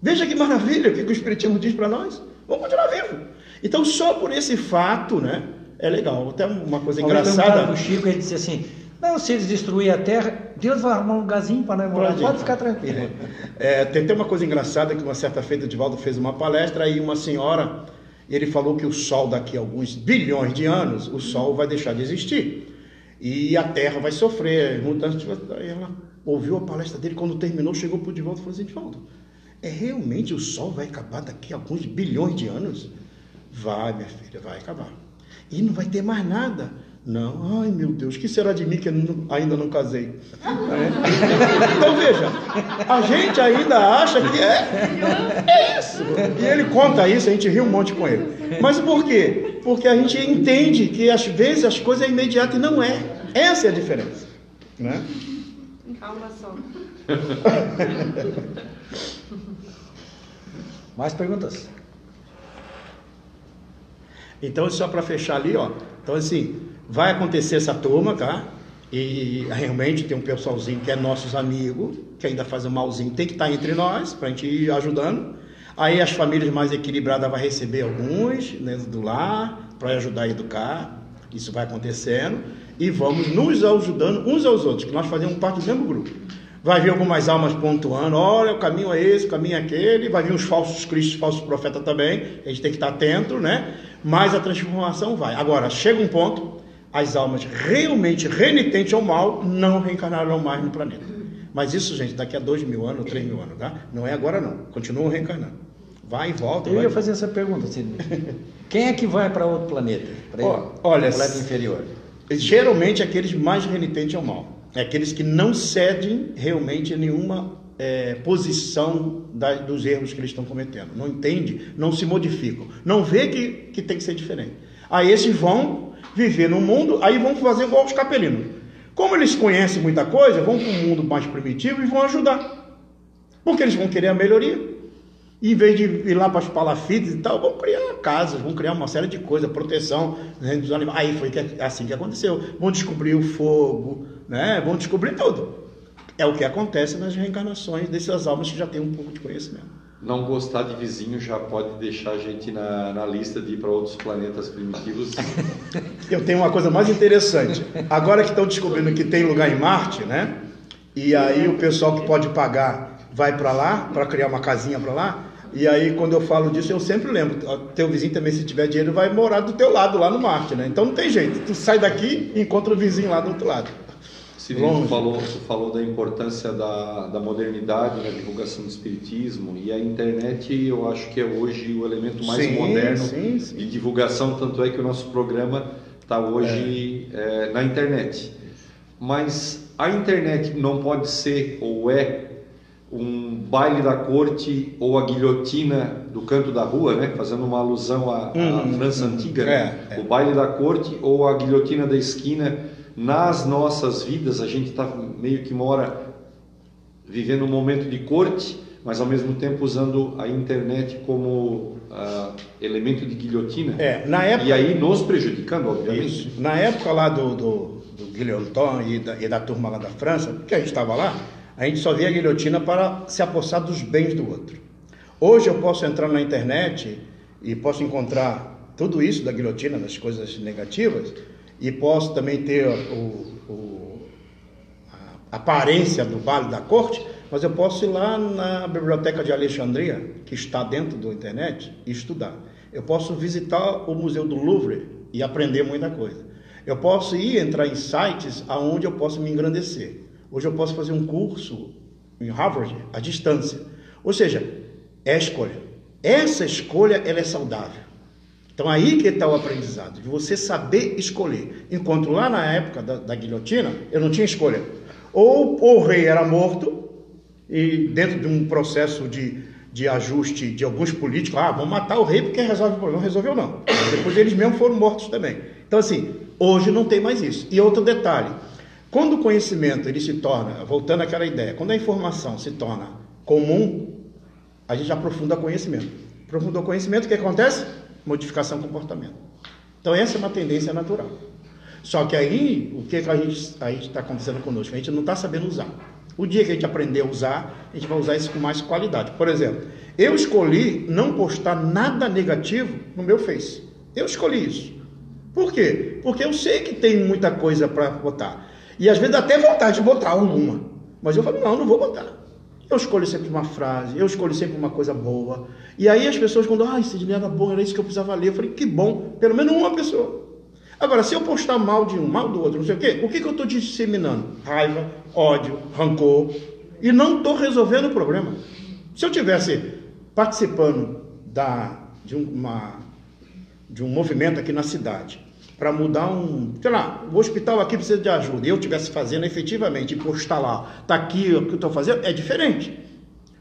Veja que maravilha o que que o Espiritismo diz para nós. Vamos continuar vivo. Então, só por esse fato, né? É legal. Até uma coisa engraçada. pro Chico, ele disse assim, não, se eles destruírem a terra, Deus vai arrumar um lugarzinho para nós morar. Pode ficar tranquilo. (laughs) É, tem até uma coisa engraçada que uma certa feita o Divaldo fez uma palestra e uma senhora, ele falou que o Sol daqui a alguns bilhões de anos, o Sol vai deixar de existir. E a Terra vai sofrer. Aí ela ouviu a palestra dele, quando terminou, chegou para o Divaldo e falou assim, Divaldo, é realmente o Sol vai acabar daqui a alguns bilhões de anos? Vai, minha filha, vai acabar. E não vai ter mais nada. Não, ai meu Deus, que será de mim que não- ainda não casei? É. (laughs) Então veja, a gente ainda acha que é, é isso. E ele conta isso, a gente ri um monte com ele. Mas por quê? Porque a gente entende que às vezes as coisas é imediata e não é. Essa é a diferença. Né? Calma só. (laughs) Mais perguntas? Então, só para fechar ali, ó. Então, assim, vai acontecer essa turma, tá? E realmente tem um pessoalzinho que é nossos amigos, que ainda faz um malzinho, tem que estar entre nós, para a gente ir ajudando. Aí as famílias mais equilibradas vai receber alguns dentro do lar, para ajudar a educar. Isso vai acontecendo. E vamos nos ajudando uns aos outros, que nós fazemos parte do mesmo grupo. Vai vir algumas almas pontuando, olha, o caminho é esse, o caminho é aquele, vai vir uns falsos cristos, falsos profetas também, a gente tem que estar atento, né? Mas a transformação vai. Agora, chega um ponto, as almas realmente renitentes ao mal não reencarnarão mais no planeta. Mas isso, gente, daqui a dois mil anos, três mil anos, tá? Não é agora não, continuam reencarnando. vai e volta. Eu ia fazer essa pergunta. Assim, quem é que vai para outro planeta? Para Ó, olha, planeta inferior? Geralmente aqueles mais renitentes ao mal. É aqueles que não cedem realmente a nenhuma é, posição da- dos erros que eles estão cometendo. Não entende, não se modificam. Não vê que, que tem que ser diferente. Aí esses vão viver no mundo, aí vão fazer igual os capelinos. Como eles conhecem muita coisa, vão para um mundo mais primitivo e vão ajudar. Porque eles vão querer a melhoria. Em vez de ir lá para as palafitas e tal, vão criar casas, vão criar uma série de coisas, proteção né, dos animais. Aí foi que- assim que aconteceu. Vão descobrir o fogo, né? vão descobrir tudo. É o que acontece nas reencarnações dessas almas que já têm um pouco de conhecimento. Não gostar de vizinho já pode deixar a gente na, na lista de ir para outros planetas primitivos. (laughs) Eu tenho uma coisa mais interessante. Agora que estão descobrindo que tem lugar em Marte, né? E aí o pessoal que pode pagar vai para lá, para criar uma casinha para lá. E aí quando eu falo disso, eu sempre lembro, teu vizinho também se tiver dinheiro vai morar do teu lado lá no Marte, né? Então não tem jeito. Tu sai daqui e encontra o vizinho lá do outro lado. Cirilo, falou, falou da importância da, da modernidade na divulgação do espiritismo e a internet eu acho que é hoje o elemento mais Sim, moderno sim, sim. de divulgação, tanto é que o nosso programa está hoje é, na internet. Mas a internet não pode ser ou é um baile da corte ou a guilhotina do canto da rua, né? fazendo uma alusão à, à Uhum, França uhum. antiga, né? É, é. o baile da corte ou a guilhotina da esquina nas nossas vidas a gente está meio que mora vivendo um momento de corte mas ao mesmo tempo usando a internet como ah, elemento de guilhotina É, na época e aí nos prejudicando obviamente Isso. Na época lá do, do, do Guilhotin e da, e da turma lá da França, que a gente estava lá, a gente só via a guilhotina para se apossar dos bens do outro. Hoje eu posso entrar na internet e posso encontrar tudo isso da guilhotina, das coisas negativas, e posso também ter o, o- a aparência do Vale da Corte, mas eu posso ir lá na Biblioteca de Alexandria, que está dentro da internet, e estudar. Eu posso visitar o Museu do Louvre e aprender muita coisa. Eu posso ir entrar em sites aonde eu posso me engrandecer. Hoje eu posso fazer um curso em Harvard à distância. Ou seja, é escolha. Essa escolha ela é saudável. Então aí que está o aprendizado, de você saber escolher. Enquanto lá na época da, da guilhotina, eu não tinha escolha. Ou o rei era morto, e dentro de um processo de, de ajuste de alguns políticos, ah, vamos matar o rei porque resolve o problema. Resolveu não. Depois eles mesmos foram mortos também. Então assim, hoje não tem mais isso. E outro detalhe, quando o conhecimento ele se torna, voltando àquela ideia, quando a informação se torna comum, a gente aprofunda conhecimento. Aprofundou conhecimento, o que acontece? Modificação do comportamento. Então essa é uma tendência natural. Só que aí, o que, que a gente a está acontecendo conosco? A gente não está sabendo usar. O dia que a gente aprender a usar, a gente vai usar isso com mais qualidade. Por exemplo, eu escolhi não postar nada negativo no meu Face. Eu escolhi isso. Por quê? Porque eu sei que tem muita coisa para botar. E às vezes até vontade de botar alguma. Mas eu falo, não, não vou botar. Eu escolho sempre uma frase, eu escolho sempre uma coisa boa. E aí as pessoas, quando, ah, esse dinheiro era bom, era isso que eu precisava ler. Eu falei, que bom, pelo menos uma pessoa. Agora, se eu postar mal de um, mal do outro, não sei o quê, o que, que eu estou disseminando? Raiva, ódio, rancor. E não estou resolvendo o problema. Se eu tivesse participando da, de, uma, de um movimento aqui na cidade, para mudar um, sei lá, o hospital aqui precisa de ajuda, e eu estivesse fazendo efetivamente, e postar lá, tá aqui o que eu estou fazendo, é diferente.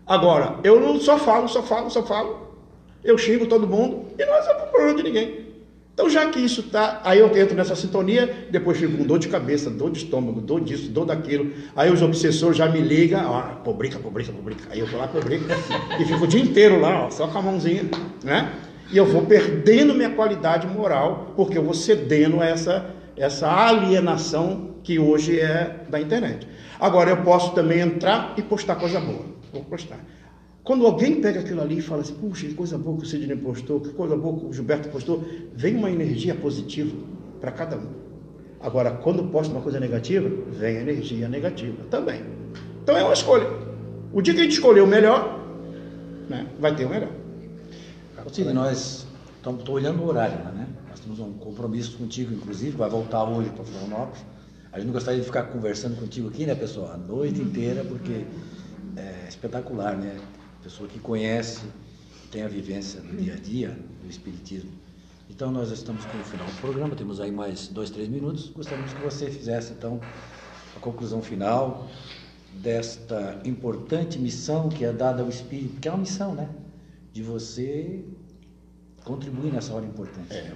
Agora, eu não só falo, só falo, só falo, eu xingo todo mundo, e não é problema de ninguém. Então, já que isso tá, aí eu entro nessa sintonia, depois fico com dor de cabeça, dor de estômago, dor disso, dor daquilo. Aí os obsessores já me ligam, ó, pobrica, pobrica, pobrica. Aí eu vou lá, pobrica, e fico o dia inteiro lá, ó, só com a mãozinha, né? E eu vou perdendo minha qualidade moral, porque eu vou cedendo a essa, essa alienação que hoje é da internet. Agora, eu posso também entrar e postar coisa boa. Vou postar. Quando alguém pega aquilo ali e fala assim, puxa, que coisa boa que o Sidney postou, que coisa boa que o Gilberto postou, vem uma energia positiva para cada um. Agora, quando posta uma coisa negativa, vem energia negativa também. Então é uma escolha. O dia que a gente escolher o melhor, né, vai ter o melhor. Sim, nós estamos olhando o horário, né? Nós temos um compromisso contigo, inclusive, vai voltar hoje para Florianópolis. A gente não gostaria de ficar conversando contigo aqui, né, pessoal, a noite inteira, porque é espetacular, né? Pessoa que conhece tem a vivência no dia a dia do Espiritismo. Então nós estamos com o final do programa, temos aí mais dois, três minutos. Gostaríamos que você fizesse então a conclusão final desta importante missão que é dada ao Espírito, que é uma missão, né? De você contribuir nessa hora importante. É.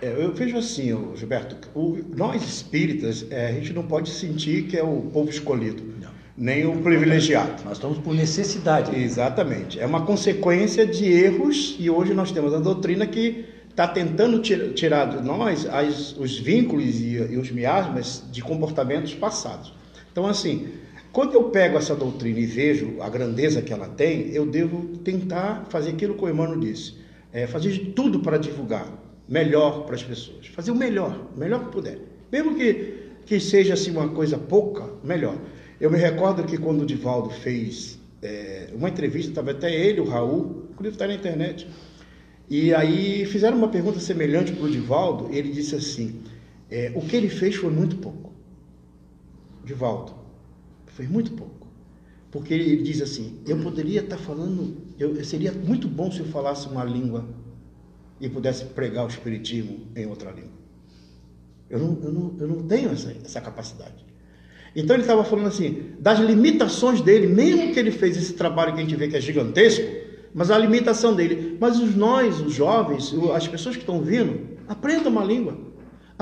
É, eu vejo assim, Gilberto, o- nós espíritas, é, a gente não pode sentir que é o povo escolhido, Não. nem o privilegiado. Nós estamos por necessidade. Exatamente. É uma consequência de erros e hoje nós temos a doutrina que está tentando ti- tirar de nós as- os vínculos e, e os miasmas de comportamentos passados. Então, assim, quando eu pego essa doutrina e vejo a grandeza que ela tem, eu devo tentar fazer aquilo que o Emmanuel disse, é, fazer de tudo para divulgar melhor para as pessoas, fazer o melhor, o melhor que puder, mesmo que, que seja assim uma coisa pouca, melhor. Eu me recordo que quando o Divaldo fez é, uma entrevista, estava até ele, o Raul, o livro está na internet, e aí fizeram uma pergunta semelhante para o Divaldo, ele disse assim, é, o que ele fez foi muito pouco. Divaldo, foi muito pouco. Porque ele, diz assim, eu poderia estar falando, eu, seria muito bom se eu falasse uma língua e pudesse pregar o Espiritismo em outra língua. Eu não, eu não, eu não tenho essa, essa capacidade. Então ele estava falando assim, das limitações dele, mesmo que ele fez esse trabalho que a gente vê que é gigantesco, mas a limitação dele. Mas os nós, os jovens, as pessoas que estão vindo, aprenda uma língua.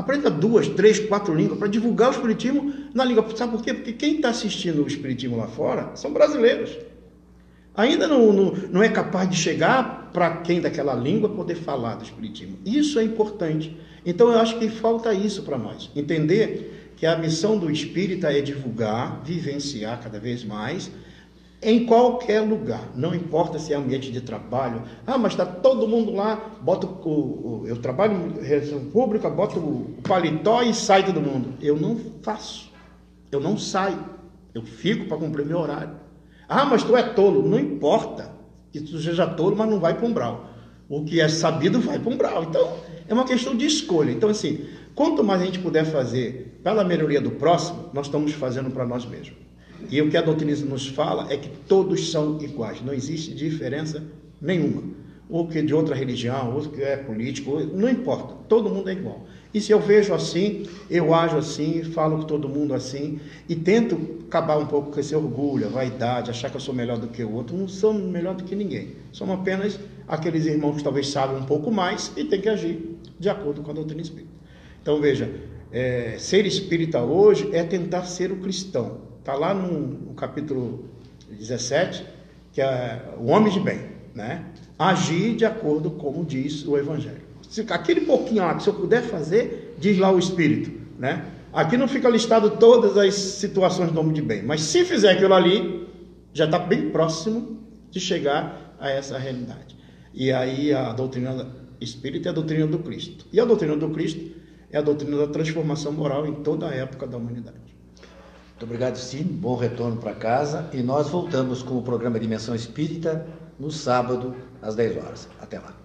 Aprenda duas, três, quatro línguas para divulgar o Espiritismo na língua. Sabe por quê? Porque quem está assistindo o Espiritismo lá fora são brasileiros. Ainda não, não, não é capaz de chegar para quem daquela língua poder falar do Espiritismo. Isso é importante. Então eu acho que falta isso para nós. Entender que a missão do espírita é divulgar, vivenciar cada vez mais, em qualquer lugar. Não importa se é ambiente de trabalho. Ah, mas está todo mundo lá, bota o, o- eu trabalho em reunião pública, bota o, paletó e sai todo mundo. Eu não faço. Eu não saio. Eu fico para cumprir meu horário. Ah, mas tu é tolo. Não importa que tu seja tolo, mas não vai para um umbral. O que é sabido vai para um umbral. Então, é uma questão de escolha. Então, assim, quanto mais a gente puder fazer pela melhoria do próximo, nós estamos fazendo para nós mesmos. E o que a doutrina nos fala é que todos são iguais. Não existe diferença nenhuma. Ou que de outra religião, ou que é político, não importa. Todo mundo é igual. E se eu vejo assim, eu ajo assim, falo com todo mundo assim, e tento acabar um pouco com esse orgulho, a vaidade, achar que eu sou melhor do que o outro. Não sou melhor do que ninguém. Somos apenas aqueles irmãos que talvez sabem um pouco mais e têm que agir de acordo com a doutrina espírita. Então veja, é, ser espírita hoje é tentar ser o cristão. Está lá no, capítulo 17, que é o homem de bem, né? Agir de acordo com como diz o Evangelho. Se, aquele pouquinho lá que se eu puder fazer, diz lá o Espírito, né? Aqui não fica listado todas as situações do homem de bem, mas se fizer aquilo ali, já está bem próximo de chegar a essa realidade. E aí a doutrina espírita é a doutrina do Cristo. E a doutrina do Cristo é a doutrina da transformação moral em toda a época da humanidade. Muito obrigado, Sim. Bom retorno para casa. E nós voltamos com o programa Dimensão Espírita no sábado, às 10 horas. Até lá.